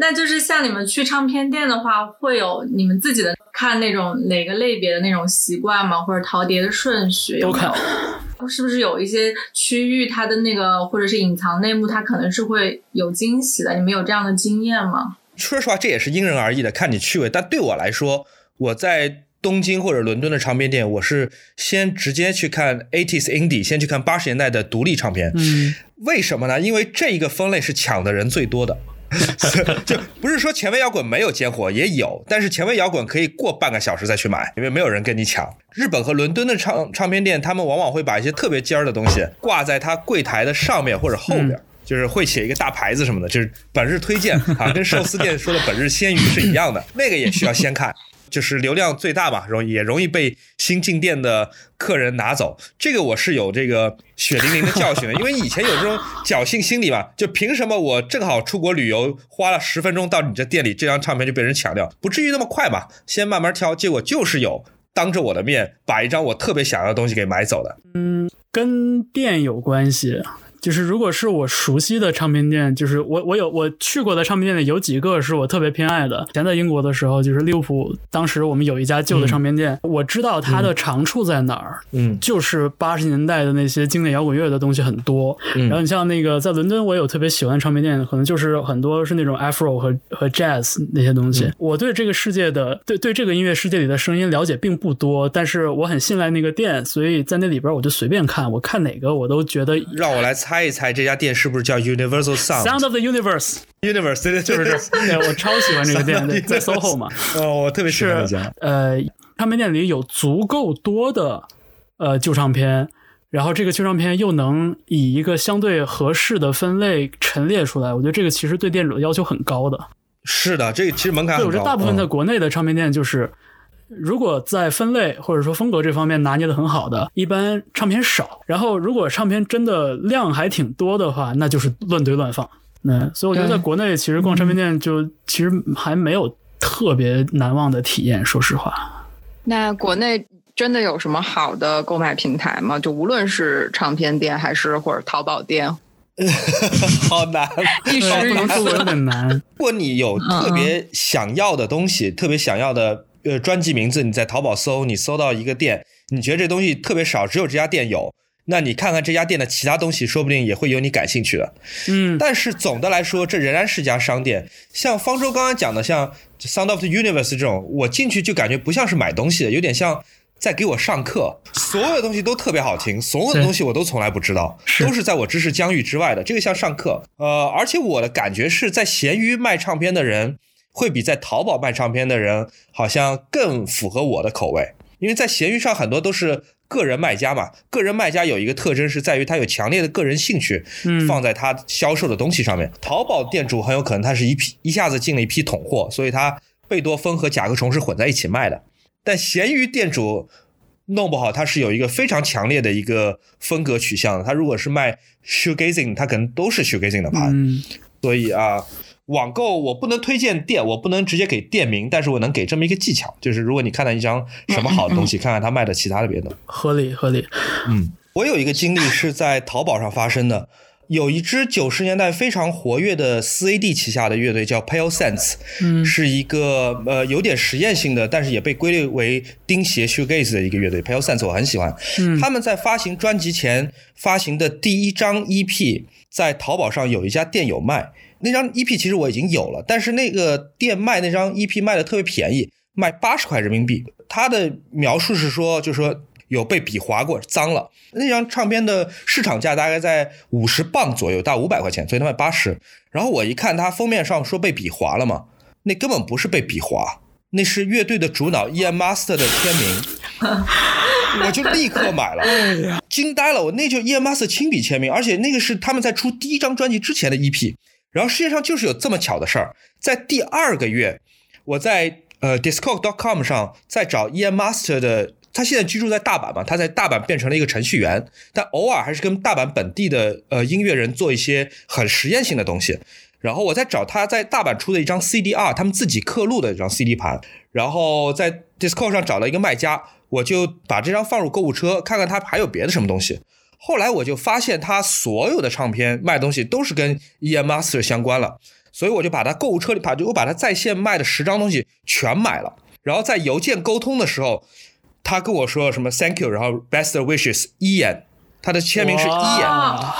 那就是像你们去唱片店的话，会有你们自己的看那种哪个类别的那种习惯吗？或者淘碟的顺序有没有是不是有一些区域它的那个或者是隐藏内幕，它可能是会有惊喜的？你们有这样的经验吗？说实话，这也是因人而异的，看你趣味。但对我来说，我在东京或者伦敦的唱片店，我是先直接去看 80s indie，先去看八十年代的独立唱片。嗯，为什么呢？因为这一个分类是抢的人最多的。<laughs> 就不是说前卫摇滚没有尖火，也有，但是前卫摇滚可以过半个小时再去买，因为没有人跟你抢。日本和伦敦的唱唱片店，他们往往会把一些特别尖儿的东西挂在它柜台的上面或者后边。就是会写一个大牌子什么的，就是本日推荐啊，跟寿司店说的本日鲜鱼是一样的，那个也需要先看。就是流量最大嘛，容也容易被新进店的客人拿走。这个我是有这个血淋淋的教训的，因为以前有这种侥幸心理嘛，就凭什么我正好出国旅游，花了十分钟到你这店里，这张唱片就被人抢掉？不至于那么快吧？先慢慢挑。结果就是有当着我的面把一张我特别想要的东西给买走的。嗯，跟店有关系。就是如果是我熟悉的唱片店，就是我我有我去过的唱片店里有几个是我特别偏爱的。以前在英国的时候，就是利物浦，当时我们有一家旧的唱片店，我知道它的长处在哪儿，嗯就是八十年代的那些经典摇滚乐的东西很多。然后你像那个在伦敦，我有特别喜欢的唱片店，可能就是很多是那种 Afro 和和 Jazz 那些东西。我对这个世界的对对这个音乐世界里的声音了解并不多，但是我很信赖那个店，所以在那里边我就随便看，我看哪个我都觉得让我来猜一猜，这家店是不是叫 Universal Sound Sound of the Universe Universe？对对，就是这，对我超喜欢这个店，对 <laughs> 在 SOHO 嘛。哦，我特别喜欢这是家。呃，唱片店里有足够多的呃旧唱片，然后这个旧唱片又能以一个相对合适的分类陈列出来，我觉得这个其实对店主的要求很高的。是的，这个其实门槛对，很高。我觉得大部分在嗯国内的唱片店就是。如果在分类或者说风格这方面拿捏的很好的，一般唱片少。然后如果唱片真的量还挺多的话，那就是乱堆乱放。嗯，所以我觉得在国内其实逛唱片店就其实还没有特别难忘的体验，说实话。那国内真的有什么好的购买平台吗？就无论是唱片店还是或者淘宝店，<laughs> 好难。一时语不能说我有点难。<laughs> 如果你有特别想要的东西，特别想要的呃专辑名字，你在淘宝搜，你搜到一个店，你觉得这东西特别少，只有这家店有，那你看看这家店的其他东西，说不定也会有你感兴趣的。嗯，但是总的来说，这仍然是家商店。像方舟刚刚讲的，像 Sound of the Universe 这种，我进去就感觉不像是买东西的，有点像在给我上课。所有的东西都特别好听，所有的东西我都从来不知道，是都是在我知识疆域之外的。这个像上课。呃，而且我的感觉是在闲鱼卖唱片的人，会比在淘宝卖唱片的人好像更符合我的口味，因为在闲鱼上很多都是。个人卖家嘛，个人卖家有一个特征是在于他有强烈的个人兴趣，嗯放在他销售的东西上面。淘宝店主很有可能他是一批一下子进了一批桶货，所以他贝多芬和甲壳虫是混在一起卖的。但闲鱼店主弄不好，他是有一个非常强烈的一个风格取向的。他如果是卖 shoegazing，他可能都是 shoegazing 的盘。嗯，所以啊，网购我不能推荐店，我不能直接给店名，但是我能给这么一个技巧，就是如果你看到一张什么好的东西，<laughs> 看看他卖的其他的别的。合理合理。嗯，我有一个经历是在淘宝上发生的。有一支九十年代非常活跃的四 AD 旗下的乐队叫 Pale Sense，嗯是一个呃有点实验性的，但是也被归类为钉鞋 shoegaze 的一个乐队。Pale Sense 我很喜欢，嗯他们在发行专辑前发行的第一张 EP，在淘宝上有一家店有卖。那张 EP 其实我已经有了，但是那个店卖那张 EP 卖的特别便宜，卖八十块人民币。他的描述是说，就是说有被笔划过，脏了。那张唱片的市场价大概在五十磅左右，大五百块钱，所以他卖八十。然后我一看它封面上说被笔划了嘛，那根本不是被笔划，那是乐队的主脑 Ian Master 的签名。我就立刻买了，惊呆了！我那就 Ian Master 亲笔签名，而且那个是他们在出第一张专辑之前的 EP。然后世界上就是有这么巧的事儿，在第二个月，我在呃 Discog.com 上在找 Ian Master 的，他现在居住在大阪嘛，他在大阪变成了一个程序员，但偶尔还是跟大阪本地的呃音乐人做一些很实验性的东西。然后我在找他在大阪出的一张 CDR，他们自己刻录的一张 CD 盘，然后在 Discord 上找了一个卖家，我就把这张放入购物车，看看他还有别的什么东西。后来我就发现他所有的唱片卖东西都是跟 EM Master 相关了，所以我就把他购物车里把就我把他在线卖的十张东西全买了。然后在邮件沟通的时候，他跟我说什么 Thank you，然后 Best wishes Ian，他的签名是 Ian。啊，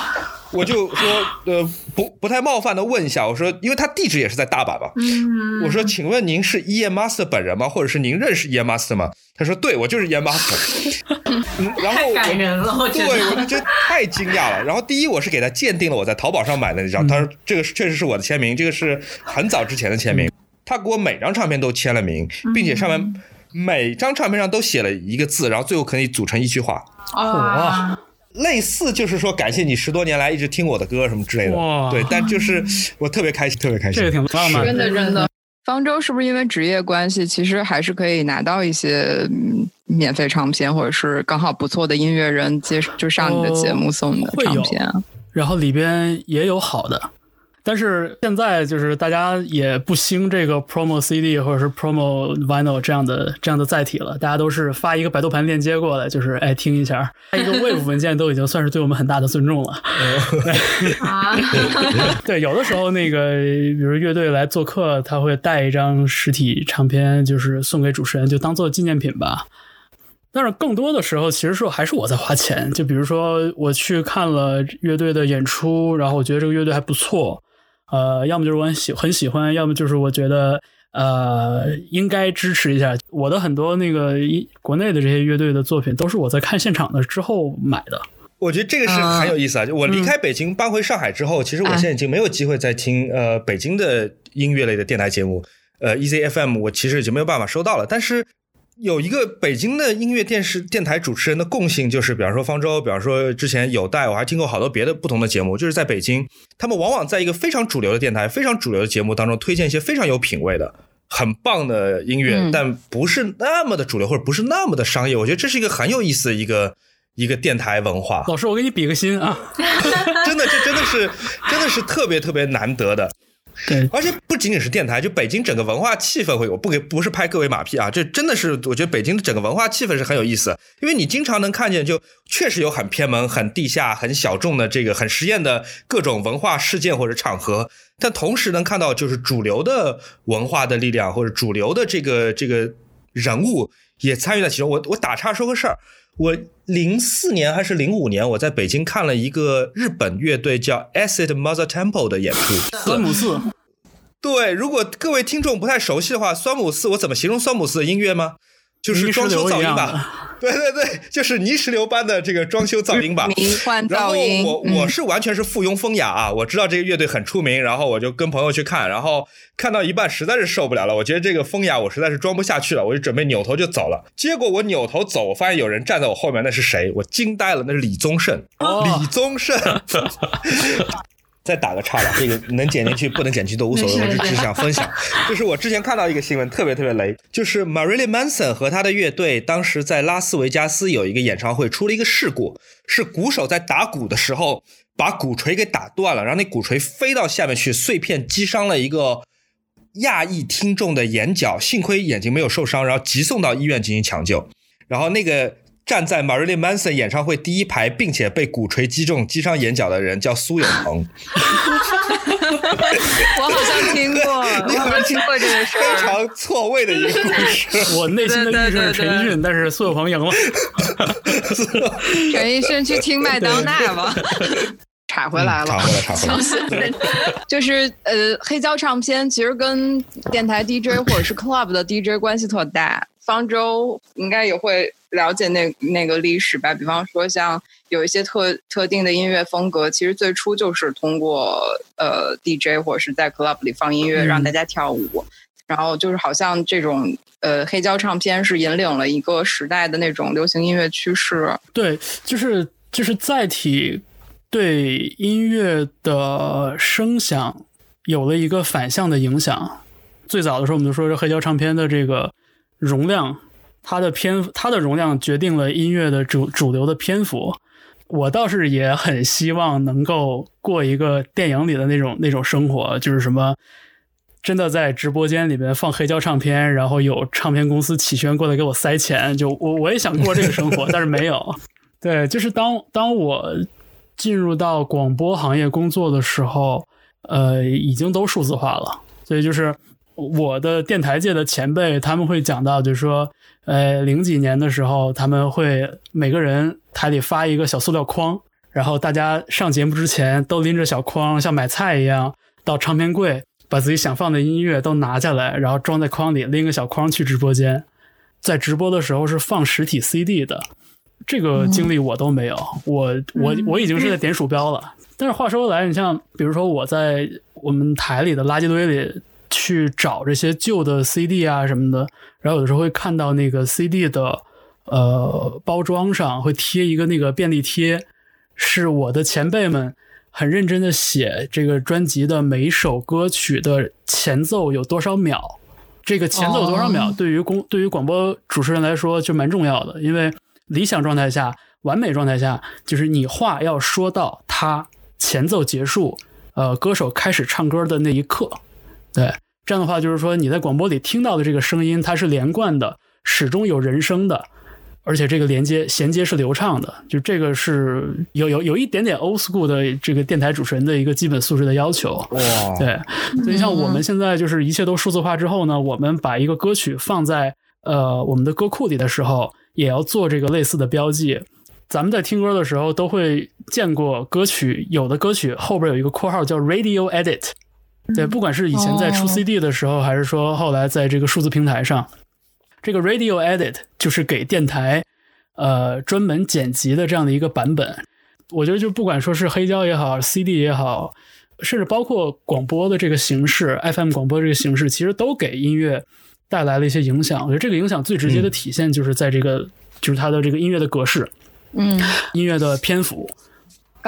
我就说，呃，不不太冒犯的问一下，我说，因为他地址也是在大阪嘛，嗯，我说，请问您是 Ian Master 本人吗？或者是您认识 Ian Master 吗？他说，对，我就是 Ian Master。<laughs> 嗯然后感人了，我对，我。就觉得太惊讶了。然后第一，我是给他鉴定了我在淘宝上买的那张，他说这个是确实是我的签名，这个是很早之前的签名。他给我每张唱片都签了名，并且上面每张唱片上都写了一个字，然后最后可以组成一句话。啊，类似就是说感谢你十多年来一直听我的歌什么之类的哇，对，但就是我特别开心，特别开心。这个挺浪漫真的真的。方舟是不是因为职业关系，其实还是可以拿到一些嗯免费唱片，或者是刚好不错的音乐人接就上你的节目送的会有唱片啊？然后里边也有好的，但是现在就是大家也不兴这个 promo CD 或者是 promo vinyl 这样的这样的载体了，大家都是发一个百度盘链接过来，就是哎听一下，发一个 <laughs> wave 文件都已经算是对我们很大的尊重了。<laughs> 啊，对，有的时候那个比如乐队来做客，他会带一张实体唱片，就是送给主持人，就当做纪念品吧。但是更多的时候，其实说还是我在花钱。就比如说我去看了乐队的演出，然后我觉得这个乐队还不错，呃，要么就是我很喜很喜欢，要么就是我觉得呃应该支持一下。我的很多那个一国内的这些乐队的作品，都是我在看现场的之后买的。我觉得这个是很有意思啊！就我离开北京搬回上海之后，其实我现在已经没有机会再听呃北京的音乐类的电台节目，呃 EZFM 我其实已经没有办法收到了。但是有一个北京的音乐电视电台主持人的共性，就是比方说方舟，比方说之前有带，我还听过好多别的不同的节目，就是在北京，他们往往在一个非常主流的电台、非常主流的节目当中推荐一些非常有品位的。很棒的音乐，嗯但不是那么的主流，或者不是那么的商业。我觉得这是一个很有意思的一个一个电台文化。老师，我给你比个心啊！<laughs> 真的，这真的是真的是特别特别难得的。对，而且不仅仅是电台，就北京整个文化气氛会，我不给不是拍各位马屁啊，这真的是我觉得北京的整个文化气氛是很有意思，因为你经常能看见，就确实有很偏门、很地下、很小众的这个很实验的各种文化事件或者场合，但同时能看到就是主流的文化的力量或者主流的这个这个人物也参与在其中。我我打岔说个事儿，我零四年还是零五年，我在北京看了一个日本乐队叫 Acid Mother Temple 的演出。<laughs> 酸姆四，对，如果各位听众不太熟悉的话，酸姆四我怎么形容酸姆四的音乐吗？就是装修噪音吧。<laughs> 对对对，就是泥石流般的这个装修噪音吧。迷幻然后噪音，我嗯我是完全是附庸风雅啊，我知道这个乐队很出名，然后我就跟朋友去看，然后看到一半实在是受不了了，我觉得这个风雅我实在是装不下去了，我就准备扭头就走了。结果我扭头走，我发现有人站在我后面，那是谁？我惊呆了，那是李宗盛，哦李宗盛。<laughs> 再打个岔吧，这个能剪进去不能剪进去都无所谓，<laughs> 我只只想分享。就是我之前看到一个新闻，特别特别雷，就是 Marilyn Manson 和他的乐队当时在拉斯维加斯有一个演唱会，出了一个事故，是鼓手在打鼓的时候把鼓槌给打断了，然后那鼓槌飞到下面去，碎片击伤了一个亚裔听众的眼角，幸亏眼睛没有受伤，然后急送到医院进行抢救。然后那个站在 Marilyn Manson 演唱会第一排，并且被鼓槌击中、击伤眼角的人叫苏有朋。<laughs> 我好像听过，我好像听过这个事非。常错位的一个故事。我内心的是陈奕迅，但是苏有朋赢了。陈奕迅去听麦当娜吧，岔回来了。查回来，查回来。<laughs> 就是呃，黑胶唱片其实跟电台 DJ 或者是 club 的 DJ 关系特大。方舟应该也会了解那那个历史吧？比方说，像有一些特特定的音乐风格，其实最初就是通过呃 DJ 或者是在 club 里放音乐，嗯让大家跳舞。然后就是好像这种呃黑胶唱片是引领了一个时代的那种流行音乐趋势。对，就是就是载体对音乐的声响有了一个反向的影响。最早的时候，我们就说这黑胶唱片的这个容量，它的篇它的容量决定了音乐的主主流的篇幅。我倒是也很希望能够过一个电影里的那种那种生活，就是什么。真的在直播间里面放黑胶唱片，然后有唱片公司起宣过来给我塞钱，就我我也想过这个生活，但是没有。对，就是当当我进入到广播行业工作的时候，呃，已经都数字化了，所以就是我的电台界的前辈他们会讲到，就是说，呃，零几年的时候，他们会每个人台里发一个小塑料筐，然后大家上节目之前都拎着小筐，像买菜一样到唱片柜，把自己想放的音乐都拿下来，然后装在筐里，拎个小筐去直播间。在直播的时候是放实体 CD 的，这个经历我都没有，我我我已经是在点鼠标了。但是话说回来，你像比如说我在我们台里的垃圾堆里去找这些旧的 CD 啊什么的，然后有的时候会看到那个 CD 的呃包装上会贴一个那个便利贴，是我的前辈们很认真的写这个专辑的每一首歌曲的前奏有多少秒。这个前奏有多少秒，哦对于公对于广播主持人来说就蛮重要的，因为理想状态下、完美状态下，就是你话要说到它前奏结束，呃，歌手开始唱歌的那一刻，对，这样的话就是说你在广播里听到的这个声音，它是连贯的，始终有人声的，而且这个连接衔接是流畅的，就这个是有有有一点点 old school 的这个电台主持人的一个基本素质的要求。哇，对，所以像我们现在就是一切都数字化之后呢，我们把一个歌曲放在呃我们的歌库里的时候，也要做这个类似的标记。咱们在听歌的时候都会见过歌曲，有的歌曲后边有一个括号叫 Radio Edit。对，不管是以前在出哦 CD 的时候，还是说后来在这个数字平台上，这个 Radio Edit 就是给电台呃专门剪辑的这样的一个版本。我觉得就不管说是黑胶也好，CD 也好，甚至包括广播的这个形式，FM 广播这个形式，其实都给音乐带来了一些影响。我觉得这个影响最直接的体现就是在这个，就是它的这个音乐的格式、嗯，音乐的篇幅。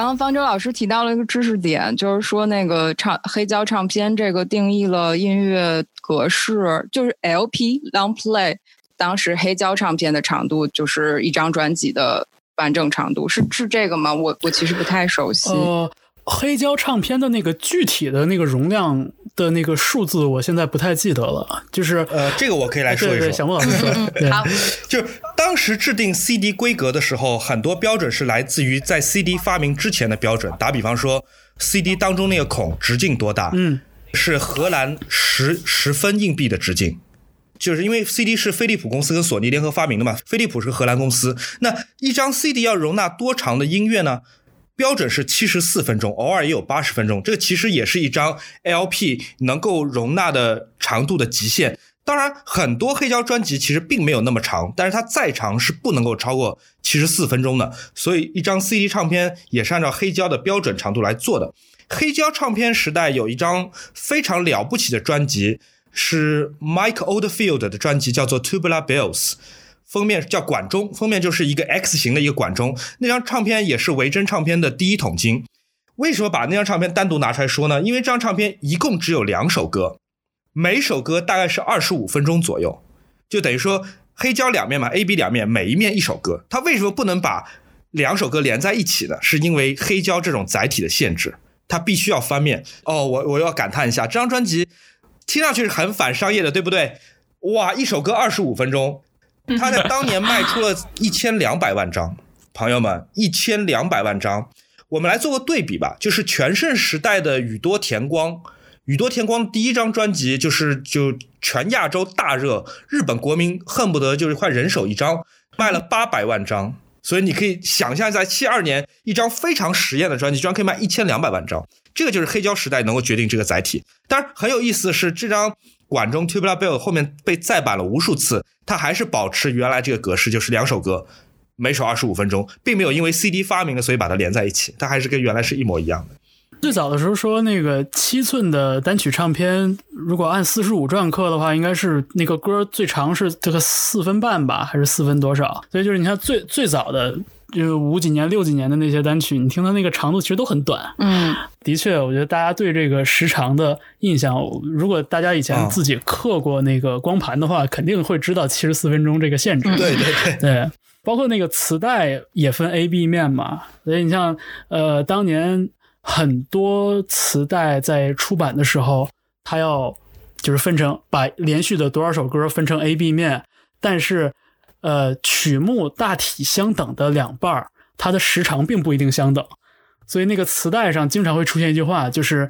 刚刚方舟老师提到了一个知识点，就是说那个唱黑胶唱片这个定义了音乐格式，就是 LP long play，当时黑胶唱片的长度就是一张专辑的完整长度，是是这个吗？我我其实不太熟悉。黑胶唱片的那个具体的那个容量的那个数字，我现在不太记得了。就是呃，这个我可以来说对对，一说。小莫老师说，对好，就是当时制定 CD 规格的时候，很多标准是来自于在 CD 发明之前的标准。打比方说，CD 当中那个孔直径多大？嗯，是荷兰十十分硬币的直径。就是因为 CD 是飞利浦公司跟索尼联合发明的嘛，飞利浦是荷兰公司。那一张 CD 要容纳多长的音乐呢？标准是七十四分钟，偶尔也有八十分钟。这个其实也是一张 LP 能够容纳的长度的极限。当然，很多黑胶专辑其实并没有那么长，但是它再长是不能够超过七十四分钟的。所以，一张 CD 唱片也是按照黑胶的标准长度来做的。黑胶唱片时代有一张非常了不起的专辑，是 Mike Oldfield 的专辑，叫做《Tubular Bells》。封面叫管中，封面就是一个 X 型的一个管中。那张唱片也是维珍唱片的第一桶金。为什么把那张唱片单独拿出来说呢？因为这张唱片一共只有两首歌，每首歌大概是二十五分钟左右，就等于说黑胶两面嘛，A、B 两面，每一面一首歌。它为什么不能把两首歌连在一起呢？是因为黑胶这种载体的限制，它必须要翻面。哦，我我要感叹一下，这张专辑听上去是很反商业的，对不对？哇，一首歌二十五分钟，他在当年卖出了一千两百万张，朋友们，一千两百万张。我们来做个对比吧，就是全盛时代的宇多田光，宇多田光第一张专辑就是就全亚洲大热，日本国民恨不得就是快人手一张，卖了八百万张。所以你可以想象，在七二年，一张非常实验的专辑居然可以卖一千两百万张，这个就是黑胶时代能够决定这个载体。当然很有意思的是，这张管中 Tubular，bell 后面被再版了无数次，它还是保持原来这个格式，就是两首歌。每首二十五分钟，并没有因为 CD 发明了，所以把它连在一起，它还是跟原来是一模一样的。最早的时候说那个七寸的单曲唱片，如果按四十五转刻的话，应该是那个歌最长是这个四分半吧，还是四分多少？所以就是你看最最早的就五几年、六几年的那些单曲，你听它那个长度其实都很短。嗯，的确，我觉得大家对这个时长的印象，如果大家以前啊自己刻过那个光盘的话，肯定会知道七十四分钟这个限制。对对对，对，包括那个磁带也分 A、B 面嘛，所以你像呃，当年很多磁带在出版的时候，它要就是分成把连续的多少首歌分成 A、B 面，但是呃曲目大体相等的两半儿，它的时长并不一定相等，所以那个磁带上经常会出现一句话，就是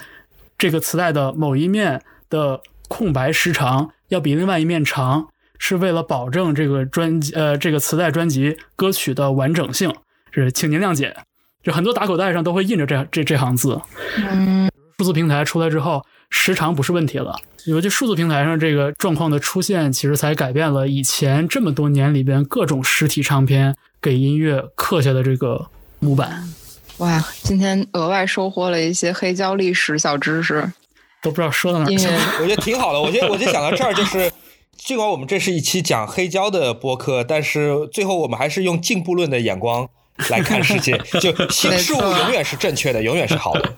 这个磁带的某一面的空白时长要比另外一面长。是为了保证这个专辑呃这个磁带专辑歌曲的完整性，是请您谅解。就很多打口袋上都会印着这这这行字。嗯，数字平台出来之后，时长不是问题了。尤其数字平台上这个状况的出现，其实才改变了以前这么多年里边各种实体唱片给音乐刻下的这个模板。哇，今天额外收获了一些黑胶历史小知识，都不知道说到哪儿去了。我觉得挺好的。我觉得我就想到这儿，就是尽管我们这是一期讲黑胶的播客，但是最后我们还是用进步论的眼光来看世界，<laughs> 就新事物永远是正确的，永远是好的，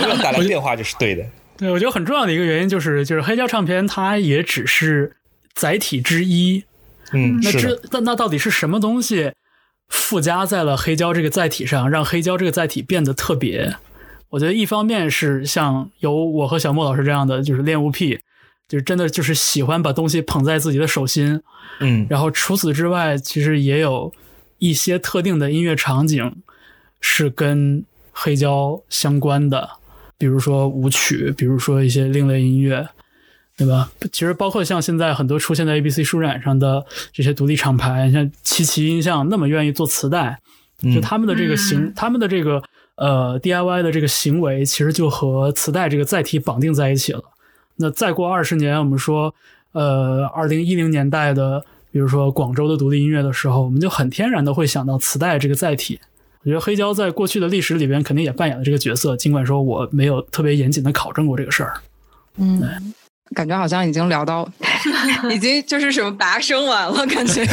永远带来变化就是对的。对，我觉得很重要的一个原因就是，就是黑胶唱片它也只是载体之一。嗯，那这，那那到底是什么东西附加在了黑胶这个载体上，让黑胶这个载体变得特别？我觉得一方面是像有我和小莫老师这样的，就是恋物癖，就是真的就是喜欢把东西捧在自己的手心。嗯然后除此之外，其实也有一些特定的音乐场景是跟黑胶相关的，比如说舞曲，比如说一些另类音乐，对吧？其实包括像现在很多出现在 ABC 书展上的这些独立厂牌，像七旗音像那么愿意做磁带，就他们的这个行，嗯他们的这个呃 DIY 的这个行为，其实就和磁带这个载体绑定在一起了。那再过二十年，我们说，呃，二零一零年代的，比如说广州的独立音乐的时候，我们就很天然的会想到磁带这个载体。我觉得黑胶在过去的历史里边肯定也扮演了这个角色，尽管说我没有特别严谨的考证过这个事儿。嗯，感觉好像已经聊到，<laughs> 已经就是什么拔升完了，感觉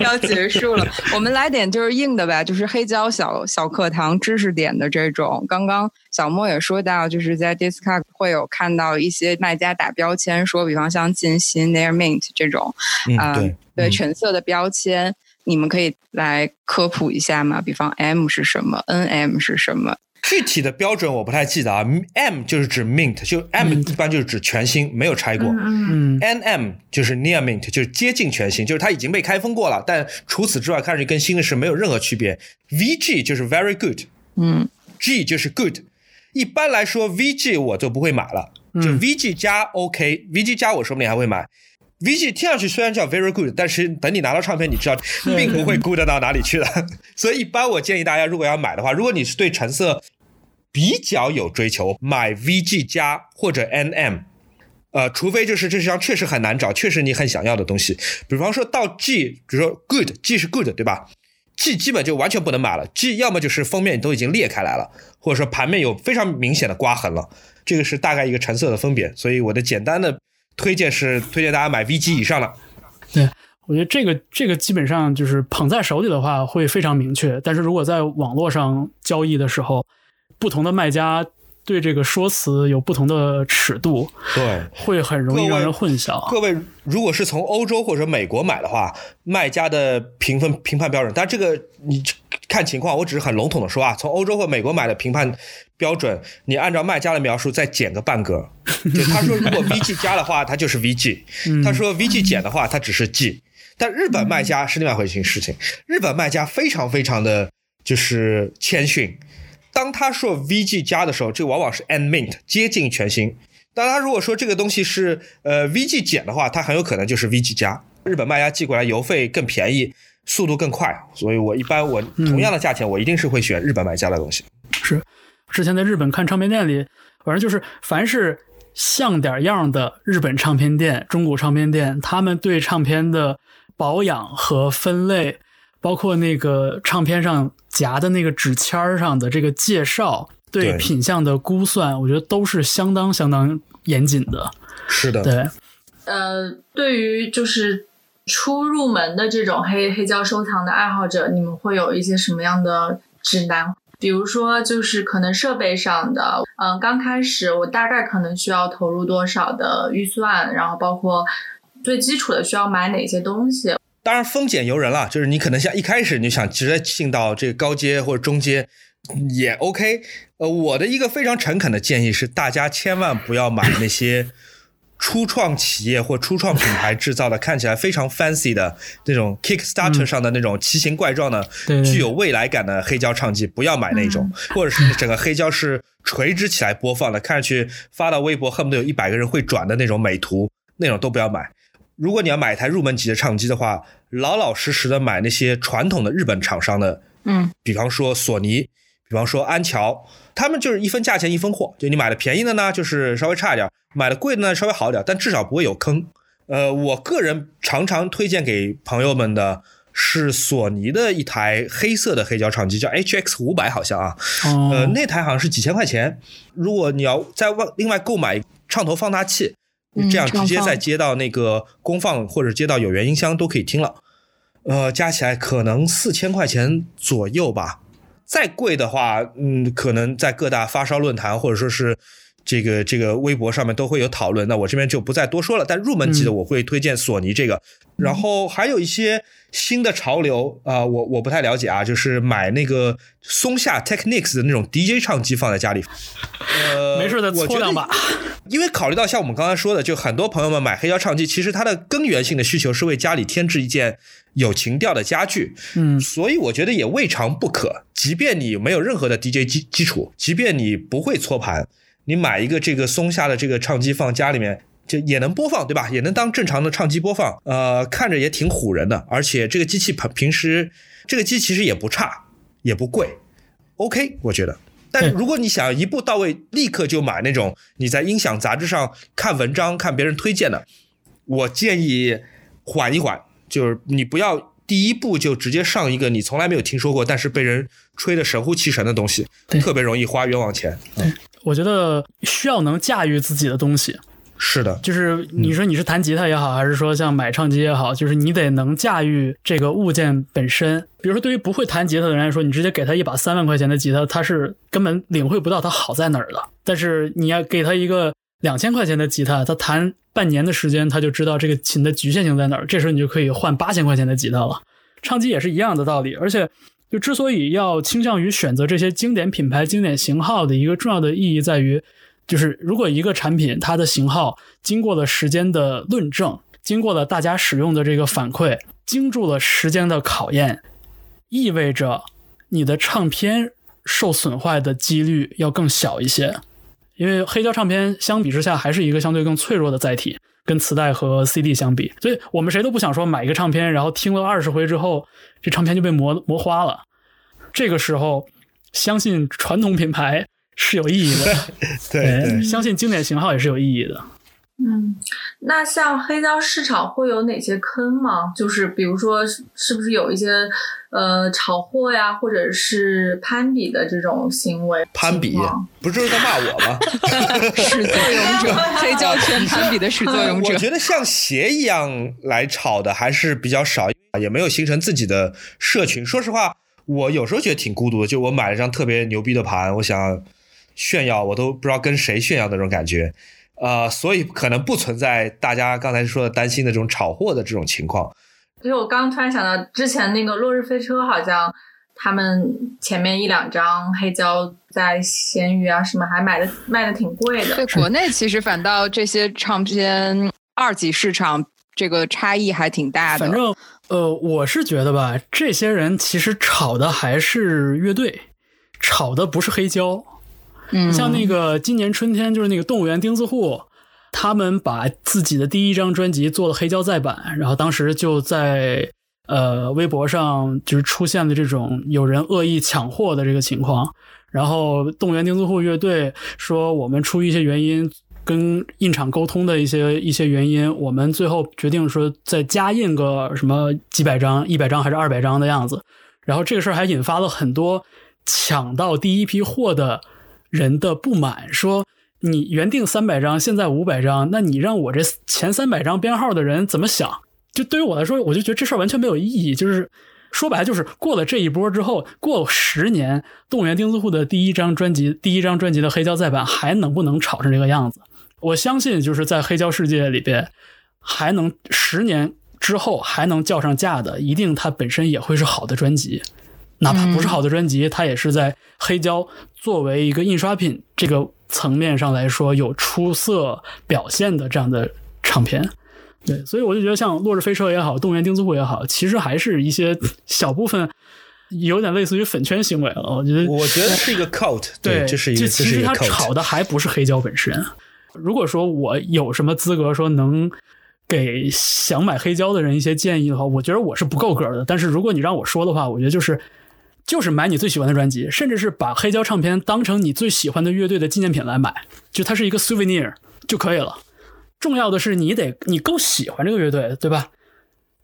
要 <laughs> 要结束了。我们来点就是硬的呗，就是黑胶小小课堂知识点的这种。刚刚小莫也说到，就是在 Discog 会有看到一些卖家打标签，说比方像近新、Near Mint 这种，啊、嗯，对对嗯全色的标签，你们可以来科普一下吗？比方 M 是什么，NM 是什么？具体的标准我不太记得啊。M 就是指 mint，就 M 一般就是指全新，没有拆过。NM 就是 near mint，就是接近全新，就是它已经被开封过了，但除此之外，看上去跟新的是没有任何区别。VG 就是 very good，嗯 G 就是 good。一般来说，VG 我就不会买了，就嗯 VG 加 OK，VG 加我说不定还会买。VG 听上去虽然叫 very good，但是等你拿到唱片，你知道并不会 good 到哪里去的。<laughs> 所以一般我建议大家，如果要买的话，如果你是对成色比较有追求，买 VG 加或者 NM。呃，除非就是这张确实很难找，确实你很想要的东西，比方说到 G，比如说 good，G 是 good，对吧？G 基本就完全不能买了，G 要么就是封面都已经裂开来了，或者说盘面有非常明显的刮痕了，这个是大概一个成色的分别。所以我的简单的推荐是推荐大家买 VG 以上的。对，我觉得这个这个基本上就是捧在手里的话会非常明确，但是如果在网络上交易的时候，不同的卖家对这个说辞有不同的尺度，对，会很容易让人混淆。各位如果是从欧洲或者美国买的话，卖家的评分评判标准，但这个你看情况，我只是很笼统的说啊，从欧洲或美国买的评判标准，你按照卖家的描述再减个半格。<laughs> 就他说如果 VG 加的话，它就是 VG；他说 VG 减的话，它只是 G。但日本卖家是另外一回事情，日本卖家非常非常的就是谦逊。当他说 VG 加的时候，这往往是 N Mint 接近全新。当他如果说这个东西是呃 VG 减的话，它很有可能就是 VG 加。日本卖家寄过来邮费更便宜，速度更快，所以我一般我同样的价钱，我一定是会选日本卖家的东西。是，之前在日本看唱片店里，反正就是凡是像点样的日本唱片店、中古唱片店，他们对唱片的保养和分类，包括那个唱片上夹的那个纸签儿上的这个介绍，对对品相的估算，我觉得都是相当相当严谨的。是的，对，呃，对于就是初入门的这种黑黑胶收藏的爱好者，你们会有一些什么样的指南？比如说，就是可能设备上的，嗯、刚开始我大概可能需要投入多少的预算，然后包括最基础的需要买哪些东西。当然丰俭由人了，就是你可能像一开始你想直接进到这个高阶或者中阶也 OK。呃，我的一个非常诚恳的建议是，大家千万不要买那些初创企业或初创品牌制造的，看起来非常 fancy 的那种 Kickstarter 上的那种奇形怪状的、具有未来感的黑胶唱机，不要买那种，或者是整个黑胶是垂直起来播放的，看上去发到微博恨不得有一百个人会转的那种美图，那种都不要买。如果你要买一台入门级的唱机的话，老老实实的买那些传统的日本厂商的，嗯，比方说索尼，比方说安桥，他们就是一分价钱一分货，就你买的便宜的呢，就是稍微差一点，买的贵的呢稍微好一点，但至少不会有坑。呃，我个人常常推荐给朋友们的是索尼的一台黑色的黑胶唱机，叫 HX 五百，好像啊，哦，呃，那台好像是几千块钱。如果你要再外另外购买唱头放大器，嗯这样直接再接到那个功放或者接到有源音箱都可以听了。呃，加起来可能四千块钱左右吧。再贵的话，嗯，可能在各大发烧论坛或者说是这个这个微博上面都会有讨论。那我这边就不再多说了。但入门级的我会推荐索尼这个，然后还有一些新的潮流啊、我我不太了解啊，就是买那个松下 Technics 的那种 DJ 唱机放在家里。<laughs> 呃，没事再搓两把。<laughs> 因为考虑到像我们刚才说的，就很多朋友们买黑胶唱机，其实它的根源性的需求是为家里添置一件有情调的家具，嗯所以我觉得也未尝不可。即便你没有任何的 DJ 基基础，即便你不会搓盘，你买一个这个松下的这个唱机放家里面。就也能播放，对吧？也能当正常的唱机播放，呃，看着也挺唬人的。而且这个机器平平时这个机其实也不差，也不贵，OK，我觉得。但如果你想一步到位，立刻就买那种你在音响杂志上看文章、看别人推荐的，我建议缓一缓，就是你不要第一步就直接上一个你从来没有听说过，但是被人吹得神乎其神的东西，对特别容易花冤枉钱。嗯，我觉得需要能驾驭自己的东西，是的，就是你说你是弹吉他也好，还是说像买唱机也好，就是你得能驾驭这个物件本身。比如说，对于不会弹吉他的人来说，你直接给他一把三万块钱的吉他，他是根本领会不到它好在哪儿的。但是你要给他一个两千块钱的吉他，他弹半年的时间，他就知道这个琴的局限性在哪儿。这时候你就可以换八千块钱的吉他了。唱机也是一样的道理，而且就之所以要倾向于选择这些经典品牌、经典型号的一个重要的意义在于，就是如果一个产品它的型号经过了时间的论证，经过了大家使用的这个反馈，经住了时间的考验，意味着你的唱片受损坏的几率要更小一些。因为黑胶唱片相比之下还是一个相对更脆弱的载体，跟磁带和 CD 相比，所以我们谁都不想说买一个唱片，然后听了二十回之后，这唱片就被磨磨花了。这个时候，相信传统品牌是有意义的，<laughs> 对对。相信经典型号也是有意义的。嗯，那像黑胶市场会有哪些坑吗？就是比如说，是是不是有一些呃炒货呀，或者是攀比的这种行为？攀比不就是在骂我吗？<laughs> 始作俑者，黑胶圈攀比的始作俑者。我觉得像鞋一样来炒的还是比较少，也没有形成自己的社群。说实话，我有时候觉得挺孤独的，就我买了张特别牛逼的盘，我想炫耀，我都不知道跟谁炫耀的那种感觉。呃，所以可能不存在大家刚才说的担心的这种炒货的这种情况。其实我刚刚突然想到，之前那个落日飞车好像他们前面一两张黑胶在闲鱼啊什么还买的卖的挺贵的对，。国内其实反倒这些唱片二级市场这个差异还挺大的。反正呃，我是觉得吧，这些人其实炒的还是乐队，炒的不是黑胶。像那个今年春天，就是那个动物园钉子户，他们把自己的第一张专辑做了黑胶再版，然后当时就在呃微博上就是出现了这种有人恶意抢货的这个情况，然后动物园钉子户乐队说我们出于一些原因。跟印厂沟通的一些一些原因，我们最后决定说再加印个什么几百张、一百张还是二百张的样子。然后这个事儿还引发了很多抢到第一批货的人的不满，说你原定三百张，现在五百张，那你让我这前三百张编号的人怎么想？就对于我来说，我就觉得这事儿完全没有意义。就是说白了，就是过了这一波之后，过十年，动物园钉子户的第一张专辑，第一张专辑的黑胶再版还能不能炒成这个样子？我相信，就是在黑胶世界里边，还能十年之后还能叫上价的，一定它本身也会是好的专辑。哪怕不是好的专辑，它也是在黑胶作为一个印刷品这个层面上来说有出色表现的这样的唱片。对，所以我就觉得像落日飞车也好，动物园钉子户也好，其实还是一些小部分有点类似于粉圈行为了。我觉得，我觉得是一个 cult，对，这是一个，其这是一个实它。炒的还不是黑胶本身。如果说我有什么资格说能给想买黑胶的人一些建议的话，我觉得我是不够格的。但是如果你让我说的话，我觉得就是就是买你最喜欢的专辑，甚至是把黑胶唱片当成你最喜欢的乐队的纪念品来买，就它是一个 souvenir 就可以了。重要的是你得你够喜欢这个乐队，对吧？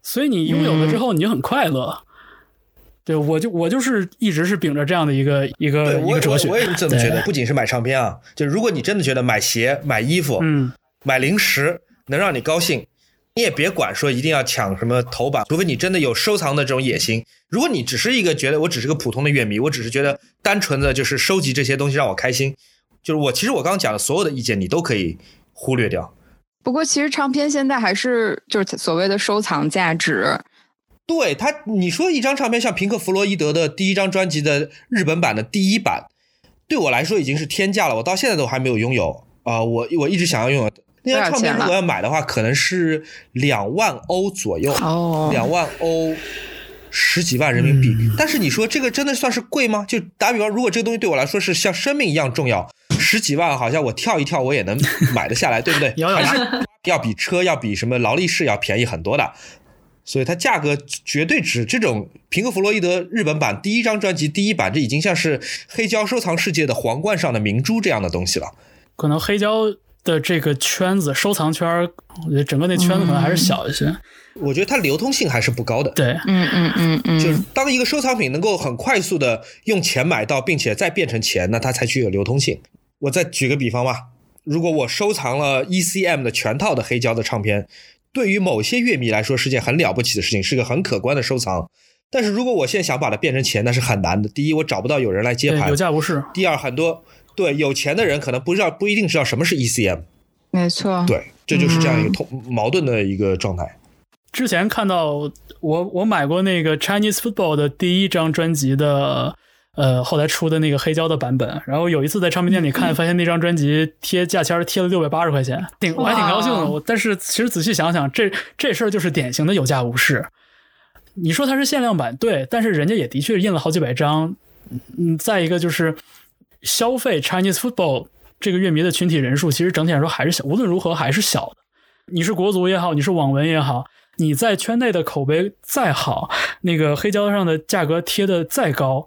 所以你拥有了之后，你就很快乐。对我就我就是一直是秉着这样的一个一个一个哲学，我我也是这么觉得。不仅是买唱片啊，就如果你真的觉得买鞋、买衣服、嗯，买零食能让你高兴，你也别管说一定要抢什么头版，除非你真的有收藏的这种野心。如果你只是一个觉得我只是个普通的乐迷，我只是觉得单纯的就是收集这些东西让我开心，就是我其实我刚刚讲的所有的意见你都可以忽略掉。不过其实唱片现在还是就是所谓的收藏价值，对他，你说一张唱片，像平克·弗洛伊德的第一张专辑的日本版的第一版，对我来说已经是天价了，我到现在都还没有拥有啊、我我一直想要拥有那张唱片，如果要买的话，可能是两万欧左右，哦两万欧。十几万人民币，嗯但是你说这个真的算是贵吗？就打比方，如果这个东西对我来说是像生命一样重要，十几万好像我跳一跳我也能买得下来，对不对？咬咬牙还是要比车要比什么劳力士要便宜很多的，所以它价格绝对值。这种平克·弗洛伊德日本版第一张专辑第一版，这已经像是黑胶收藏世界的皇冠上的明珠这样的东西了。可能黑胶的这个圈子收藏圈儿，我觉得整个那圈子可能还是小一些。我觉得它流通性还是不高的。对，嗯嗯嗯嗯，就是当一个收藏品能够很快速的用钱买到，并且再变成钱，那它才具有流通性。我再举个比方吧，如果我收藏了 ECM 的全套的黑胶的唱片，对于某些乐迷来说是件很了不起的事情，是个很可观的收藏。但是如果我现在想把它变成钱，那是很难的。第一，我找不到有人来接，盘有；价无市。第二，很多对有钱的人可能不知道，不一定知道什么是 ECM。没错，对，这就是这样一个通矛盾的一个状态。之前看到我我买过那个 Chinese Football 的第一张专辑的，呃，后来出的那个黑胶的版本。然后有一次在唱片店里看，发现那张专辑贴价签贴了六百八十块钱，挺我还挺高兴的。我但是其实仔细想想，这这事儿就是典型的有价无市。你说它是限量版，对，但是人家也的确印了好几百张。嗯，再一个就是消费 Chinese Football 这个乐迷的群体人数，其实整体来说还是小，无论如何还是小的。你是国足也好，你是网文也好，你在圈内的口碑再好，那个黑胶上的价格贴的再高，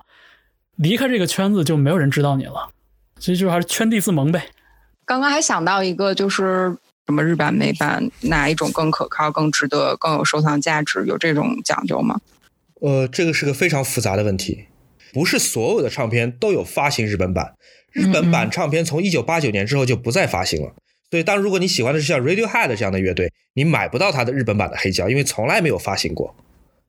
离开这个圈子就没有人知道你了。所以就还是圈地自萌呗。刚刚还想到一个，就是什么日版、美版，哪一种更可靠、更值得、更有收藏价值？有这种讲究吗？呃，这个是个非常复杂的问题，不是所有的唱片都有发行日本版。日本版唱片从一九八九年之后就不再发行了，所以当如果你喜欢的是像 Radiohead 这样的乐队，你买不到它的日本版的黑胶，因为从来没有发行过。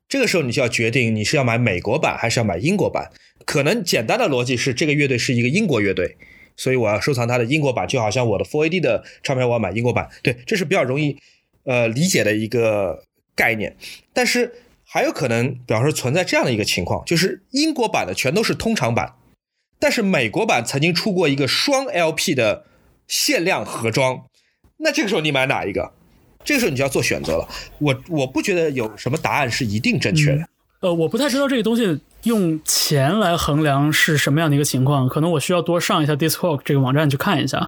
这个时候你就要决定你是要买美国版还是要买英国版。可能简单的逻辑是这个乐队是一个英国乐队，所以我要收藏它的英国版，就好像我的 Four AD 的唱片我要买英国版，对，这是比较容易呃理解的一个概念。但是还有可能，比方说存在这样的一个情况，就是英国版的全都是通常版，但是美国版曾经出过一个双 LP 的限量盒装，那这个时候你买哪一个？这个时候你就要做选择了。我我不觉得有什么答案是一定正确的。呃，我不太知道这个东西用钱来衡量是什么样的一个情况，可能我需要多上一下 Discord 这个网站去看一下。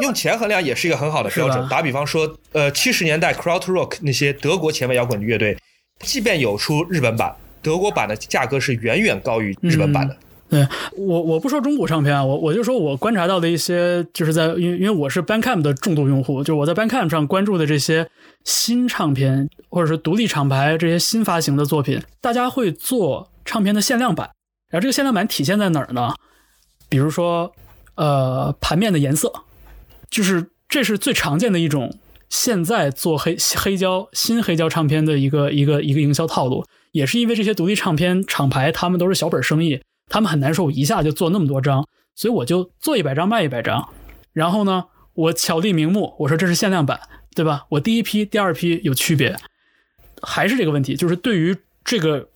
用钱衡量也是一个很好的标准。打比方说，呃，七十年代 Crawt Rock 那些德国前卫摇滚乐队，即便有出日本版，德国版的价格是远远高于日本版的。对我，我不说中古唱片啊，我我就说我观察到的一些，就是在因为因为我是 Bandcamp 的重度用户，就我在 Bandcamp 上关注的这些新唱片或者是独立厂牌这些新发行的作品，大家会做唱片的限量版，然后这个限量版体现在哪儿呢？比如说，呃，盘面的颜色，就是这是最常见的一种现在做黑黑胶新黑胶唱片的一个一个一个营销套路，也是因为这些独立唱片厂牌他们都是小本生意，他们很难受一下就做那么多张，所以我就做一百张卖一百张，然后呢，我巧立名目，我说这是限量版，对吧？我第一批、第二批有区别，还是这个问题，就是对于这个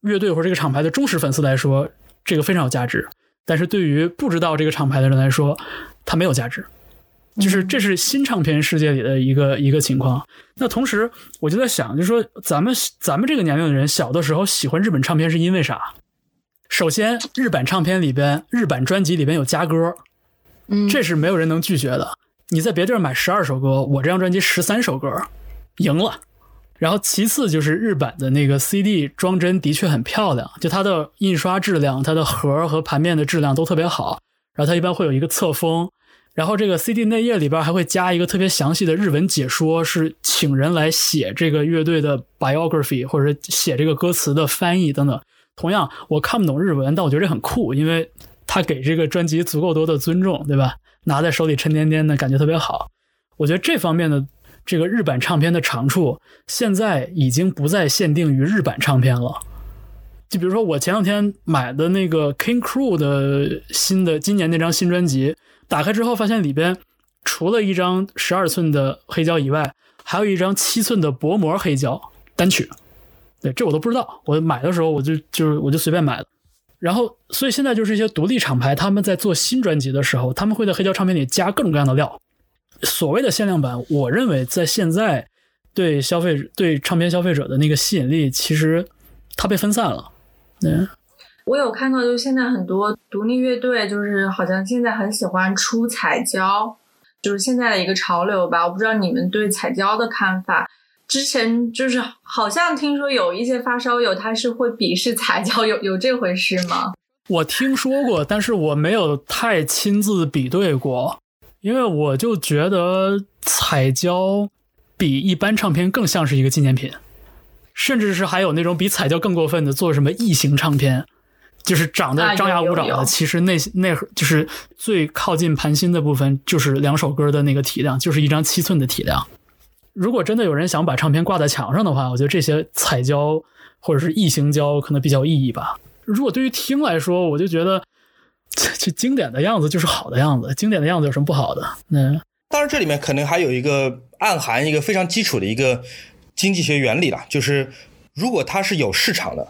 乐队或者这个厂牌的忠实粉丝来说，这个非常有价值，但是对于不知道这个厂牌的人来说，它没有价值。就是这是新唱片世界里的一个一个情况。那同时，我就在想，就是说咱们咱们这个年龄的人，小的时候喜欢日本唱片是因为啥？首先，日版唱片里边、日版专辑里边有加歌，嗯，这是没有人能拒绝的。你在别地儿买十二首歌，我这张专辑十三首歌，赢了。然后其次就是日版的那个 CD 装帧的确很漂亮，就它的印刷质量、它的盒和盘面的质量都特别好。然后它一般会有一个侧封，然后这个 CD 内页里边还会加一个特别详细的日文解说，是请人来写这个乐队的 biography 或者写这个歌词的翻译等等。同样，我看不懂日文，但我觉得这很酷，因为他给这个专辑足够多的尊重，对吧？拿在手里沉甸甸的感觉特别好。我觉得这方面的这个日版唱片的长处，现在已经不再限定于日版唱片了。就比如说我前两天买的那个 King Crew 的新的今年那张新专辑，打开之后发现里边除了一张十二寸的黑胶以外，还有一张七寸的薄膜黑胶单曲。对，这我都不知道。我买的时候我就就是我就随便买的。然后，所以现在就是一些独立厂牌，他们在做新专辑的时候，他们会在黑胶唱片里加各种各样的料。所谓的限量版，我认为在现在对消费对唱片消费者的那个吸引力，其实它被分散了。嗯，我有看到，就现在很多独立乐队，就是好像现在很喜欢出彩胶，就是现在的一个潮流吧。我不知道你们对彩胶的看法。之前就是好像听说有一些发烧友他是会鄙视彩胶，有有这回事吗？我听说过，但是我没有太亲自比对过，因为我就觉得彩胶比一般唱片更像是一个纪念品，甚至是还有那种比彩胶更过分的，做什么异形唱片，就是长得张牙舞爪的，其实那那就是最靠近盘心的部分，就是两首歌的那个体量，就是一张七寸的体量。如果真的有人想把唱片挂在墙上的话，我觉得这些彩胶或者是异形胶可能比较有意义吧。如果对于听来说，我就觉得这经典的样子就是好的样子，经典的样子有什么不好的？嗯，当然这里面可能还有一个暗含一个非常基础的一个经济学原理了，就是如果它是有市场的，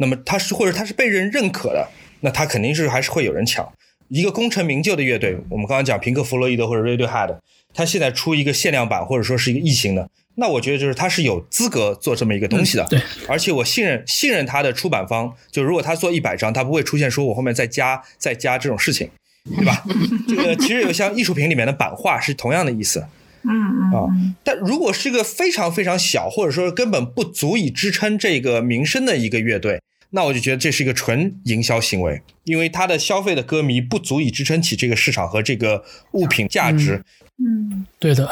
那么他是或者他是被人认可的，那他肯定是还是会有人抢。一个功成名就的乐队，我们刚刚讲平克·弗洛伊德或者 Radiohead。他现在出一个限量版，或者说是一个异形的，那我觉得就是他是有资格做这么一个东西的。对，而且我信任信任他的出版方，就如果他做一百张，他不会出现说我后面再加再加这种事情，对吧？这个其实有像艺术品里面的版画是同样的意思。嗯嗯啊，但如果是一个非常非常小，或者说根本不足以支撑这个名声的一个乐队，那我就觉得这是一个纯营销行为，因为它的消费的歌迷不足以支撑起这个市场和这个物品价值。嗯，对的。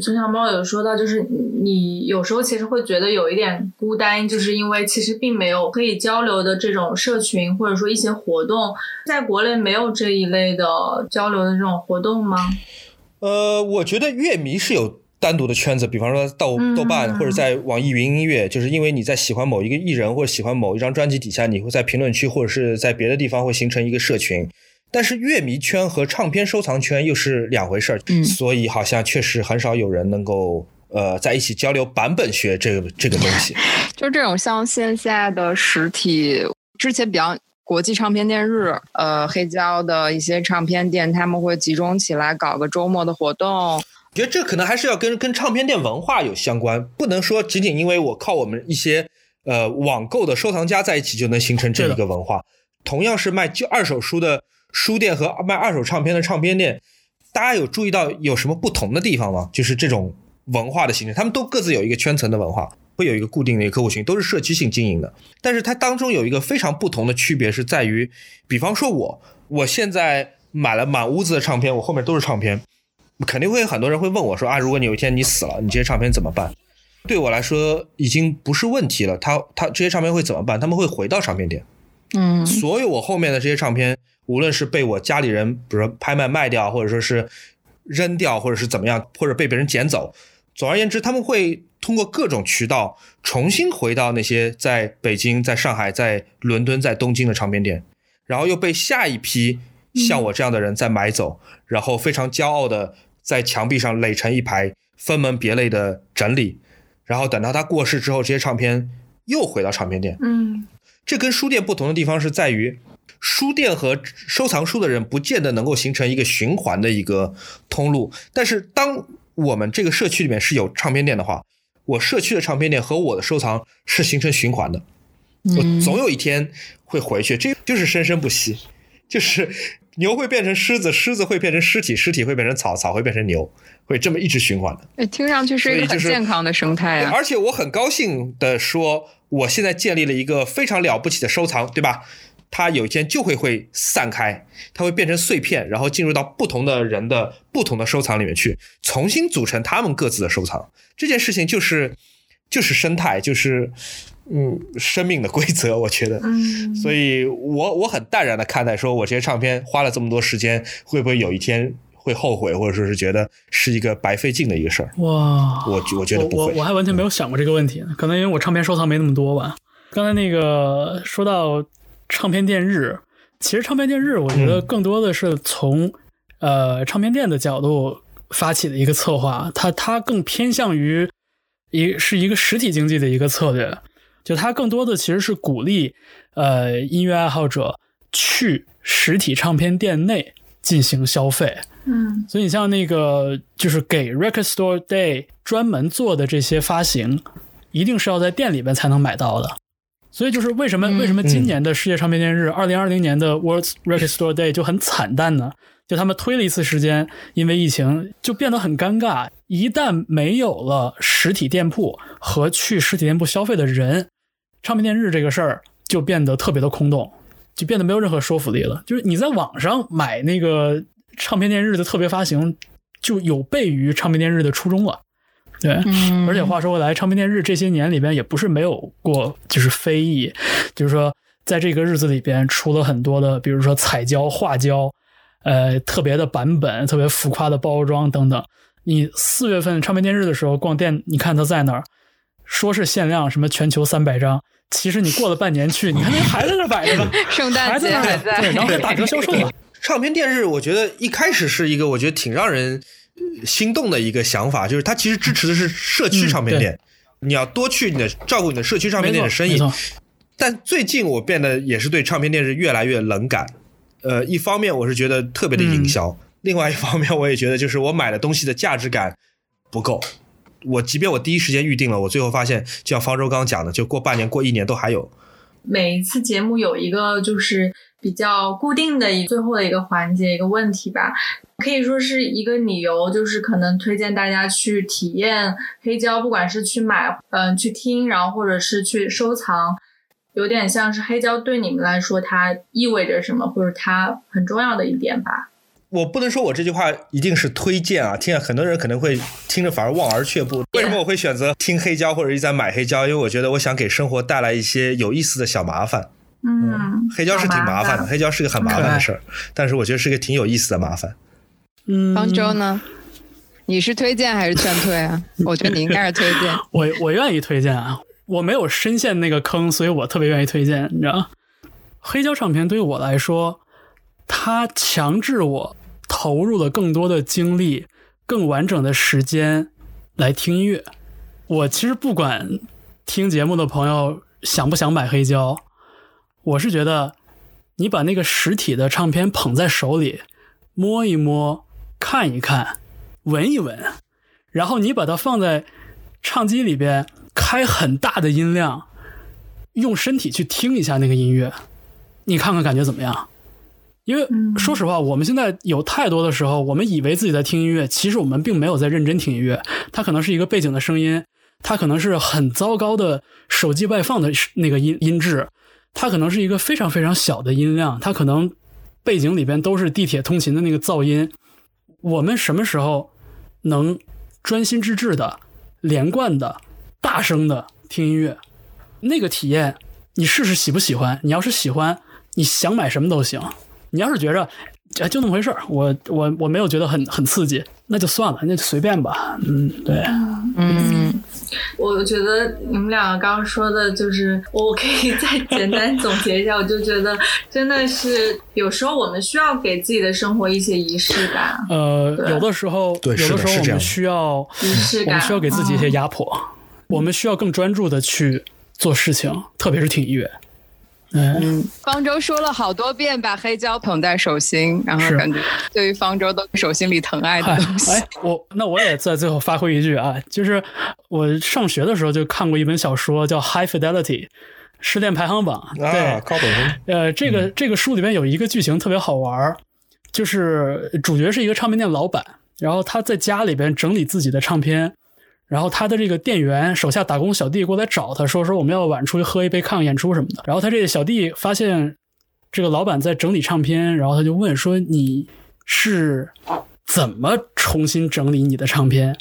熊小猫有说到，就是你有时候其实会觉得有一点孤单，就是因为其实并没有可以交流的这种社群，或者说一些活动，在国内没有这一类的交流的这种活动吗？呃，我觉得乐迷是有单独的圈子，比方说豆豆瓣或者在网易云音乐，就是因为你在喜欢某一个艺人或者喜欢某一张专辑底下，你会在评论区或者是在别的地方会形成一个社群。但是乐迷圈和唱片收藏圈又是两回事儿，嗯所以好像确实很少有人能够呃在一起交流版本学这个这个东西。<laughs> 就这种像线下的实体，之前比较国际唱片店日，呃，黑胶的一些唱片店，他们会集中起来搞个周末的活动。我觉得这可能还是要跟跟唱片店文化有相关，不能说仅仅因为我靠我们一些呃网购的收藏家在一起就能形成这一个文化。同样是卖旧二手书的书店和卖二手唱片的唱片店，大家有注意到有什么不同的地方吗？就是这种文化的形成，他们都各自有一个圈层的文化，会有一个固定的一个客户群，都是社区性经营的。但是它当中有一个非常不同的区别是在于，比方说我我现在买了满屋子的唱片，我后面都是唱片。肯定会有很多人会问我说啊，如果你有一天你死了，你这些唱片怎么办？对我来说已经不是问题了。他他这些唱片会怎么办？他们会回到唱片店。嗯所有我后面的这些唱片，无论是被我家里人，比如说拍卖卖掉，或者说是扔掉，或者是怎么样，或者被别人捡走，总而言之，他们会通过各种渠道重新回到那些在北京、在上海、在伦敦、在东京的唱片店，然后又被下一批像我这样的人再买走，然后非常骄傲的在墙壁上垒成一排，分门别类的整理，然后等到他过世之后，这些唱片又回到唱片店。嗯这跟书店不同的地方是在于，书店和收藏书的人不见得能够形成一个循环的一个通路。但是，当我们这个社区里面是有唱片店的话，我社区的唱片店和我的收藏是形成循环的。我总有一天会回去，这就是生生不息，就是牛会变成狮子，狮子会变成尸体，尸体会变成草，草会变成牛，会这么一直循环的。哎听上去是一个很健康的生态啊。而且我很高兴的说，我现在建立了一个非常了不起的收藏，对吧？它有一天就会会散开，它会变成碎片，然后进入到不同的人的不同的收藏里面去，重新组成他们各自的收藏。这件事情就是就是生态，就是嗯生命的规则，我觉得。嗯，所以我我很淡然的看待，说我这些唱片花了这么多时间，会不会有一天会后悔，或者说是觉得是一个白费劲的一个事儿。哇，我我觉得不会我还完全没有想过这个问题呢，可能因为我唱片收藏没那么多吧。刚才那个说到唱片店日，其实唱片店日我觉得更多的是从、呃唱片店的角度发起的一个策划，它它更偏向于一是一个实体经济的一个策略，就它更多的其实是鼓励呃音乐爱好者去实体唱片店内进行消费。嗯所以你像那个就是给 Record Store Day 专门做的这些发行，一定是要在店里边才能买到的。所以就是为什么、嗯为什么今年的世界唱片店日，二零二零年的 World Record Store Day 就很惨淡呢？就他们推了一次时间，因为疫情就变得很尴尬。一旦没有了实体店铺和去实体店铺消费的人，唱片店日这个事儿就变得特别的空洞，就变得没有任何说服力了。就是你在网上买那个唱片店日的特别发行，就有悖于唱片店日的初衷了。对，嗯而且话说回来，唱片店日这些年里边也不是没有过就是非议，就是说在这个日子里边出了很多的，比如说彩胶、画胶，呃，特别的版本、特别浮夸的包装等等。你四月份唱片店日的时候逛店，你看它在那儿，说是限量什么全球三百张，其实你过了半年去，你看那还在那摆着呢，<laughs> 圣诞还在那对，然后还打折销售了。唱片电视，我觉得一开始是一个我觉得挺让人呃心动的一个想法，就是它其实支持的是社区唱片店，你要多去你的照顾你的社区唱片店的生意。但最近我变得也是对唱片电视越来越冷感。呃，一方面我是觉得特别的营销，另外一方面我也觉得就是我买的东西的价值感不够。我即便我第一时间预定了，我最后发现，就像方舟刚刚讲的，就过半年、过一年都还有。每一次节目有一个就是比较固定的一最后的一个环节一个问题吧，可以说是一个理由，就是可能推荐大家去体验黑胶，不管是去买，嗯、去听，然后或者是去收藏，有点像是黑胶对你们来说它意味着什么，或者它很重要的一点吧。我不能说我这句话一定是推荐啊，听了很多人可能会听着反而望而却步。为什么我会选择听黑胶或者一直在买黑胶？因为我觉得我想给生活带来一些有意思的小麻烦。嗯，黑胶是挺麻烦的，黑胶是个很麻烦的事儿，但是我觉得是个挺有意思的麻烦。嗯，方舟呢？你是推荐还是劝退啊？我觉得你应该是推荐。<laughs> 我我愿意推荐啊，我没有深陷那个坑，所以我特别愿意推荐，你知道吗？黑胶唱片对于我来说，它强制我投入了更多的精力、更完整的时间来听音乐。我其实不管听节目的朋友想不想买黑胶，我是觉得你把那个实体的唱片捧在手里，摸一摸、看一看、闻一闻，然后你把它放在唱机里边，开很大的音量，用身体去听一下那个音乐，你看看感觉怎么样？因为说实话，我们现在有太多的时候，我们以为自己在听音乐，其实我们并没有在认真听音乐。它可能是一个背景的声音，它可能是很糟糕的手机外放的那个音音质，它可能是一个非常非常小的音量，它可能背景里边都是地铁通勤的那个噪音。我们什么时候能专心致志的、连贯的、大声的听音乐？那个体验，你试试喜不喜欢？你要是喜欢，你想买什么都行。你要是觉着，哎，就那么回事儿，我我我没有觉得很很刺激，那就算了，那就随便吧。嗯，对，嗯，我觉得你们两个刚刚说的，就是我可以再 <laughs> 简单总结一下，我就觉得真的是有时候我们需要给自己的生活一些仪式感，呃，有的时候，对有的时候我们需要，仪式感我们需要给自己一些嗯压迫，我们需要更专注的去做事情，特别是听音乐。嗯，方舟说了好多遍把黑胶捧在手心，然后感觉对于方舟都是手心里疼爱的东西。哎，我那我也在最后发挥一句啊，就是我上学的时候就看过一本小说叫《High Fidelity》失恋排行榜，对啊，，高本。分呃，这个这个书里面有一个剧情特别好玩儿，就是主角是一个唱片店老板，然后他在家里边整理自己的唱片，然后他的这个店员手下打工小弟过来找他说说我们要晚出去喝一杯看个演出什么的，然后他这个小弟发现这个老板在整理唱片，然后他就问说你是怎么重新整理你的唱片？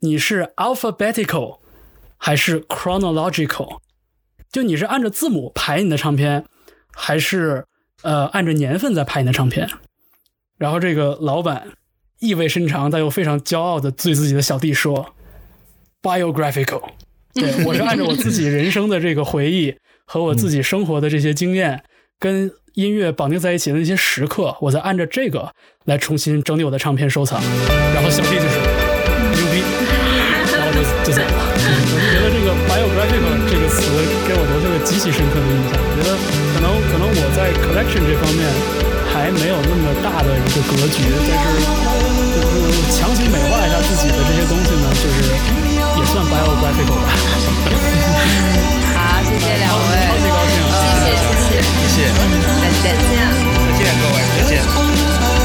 你是 alphabetical 还是 chronological？就你是按照字母排你的唱片，还是呃按照年份在排你的唱片？然后这个老板意味深长但又非常骄傲的对自己的小弟说：“biographical。”对 <laughs> 我是按照我自己人生的这个回忆和我自己生活的这些经验，跟音乐绑定在一起的那些时刻，我在按照这个来重新整理我的唱片收藏。然后小弟就是牛逼，然后就就走了。我就觉得这个 biographical 这个词给我留下了极其深刻的印象。我觉得可能可能我在 collection 这方面还没有那么大的一个格局，但是就是强行美化一下自己的这些东西算白欧白费狗吧。好，谢谢两位，超高兴，谢谢谢谢。谢谢，再见，再见各位，再见。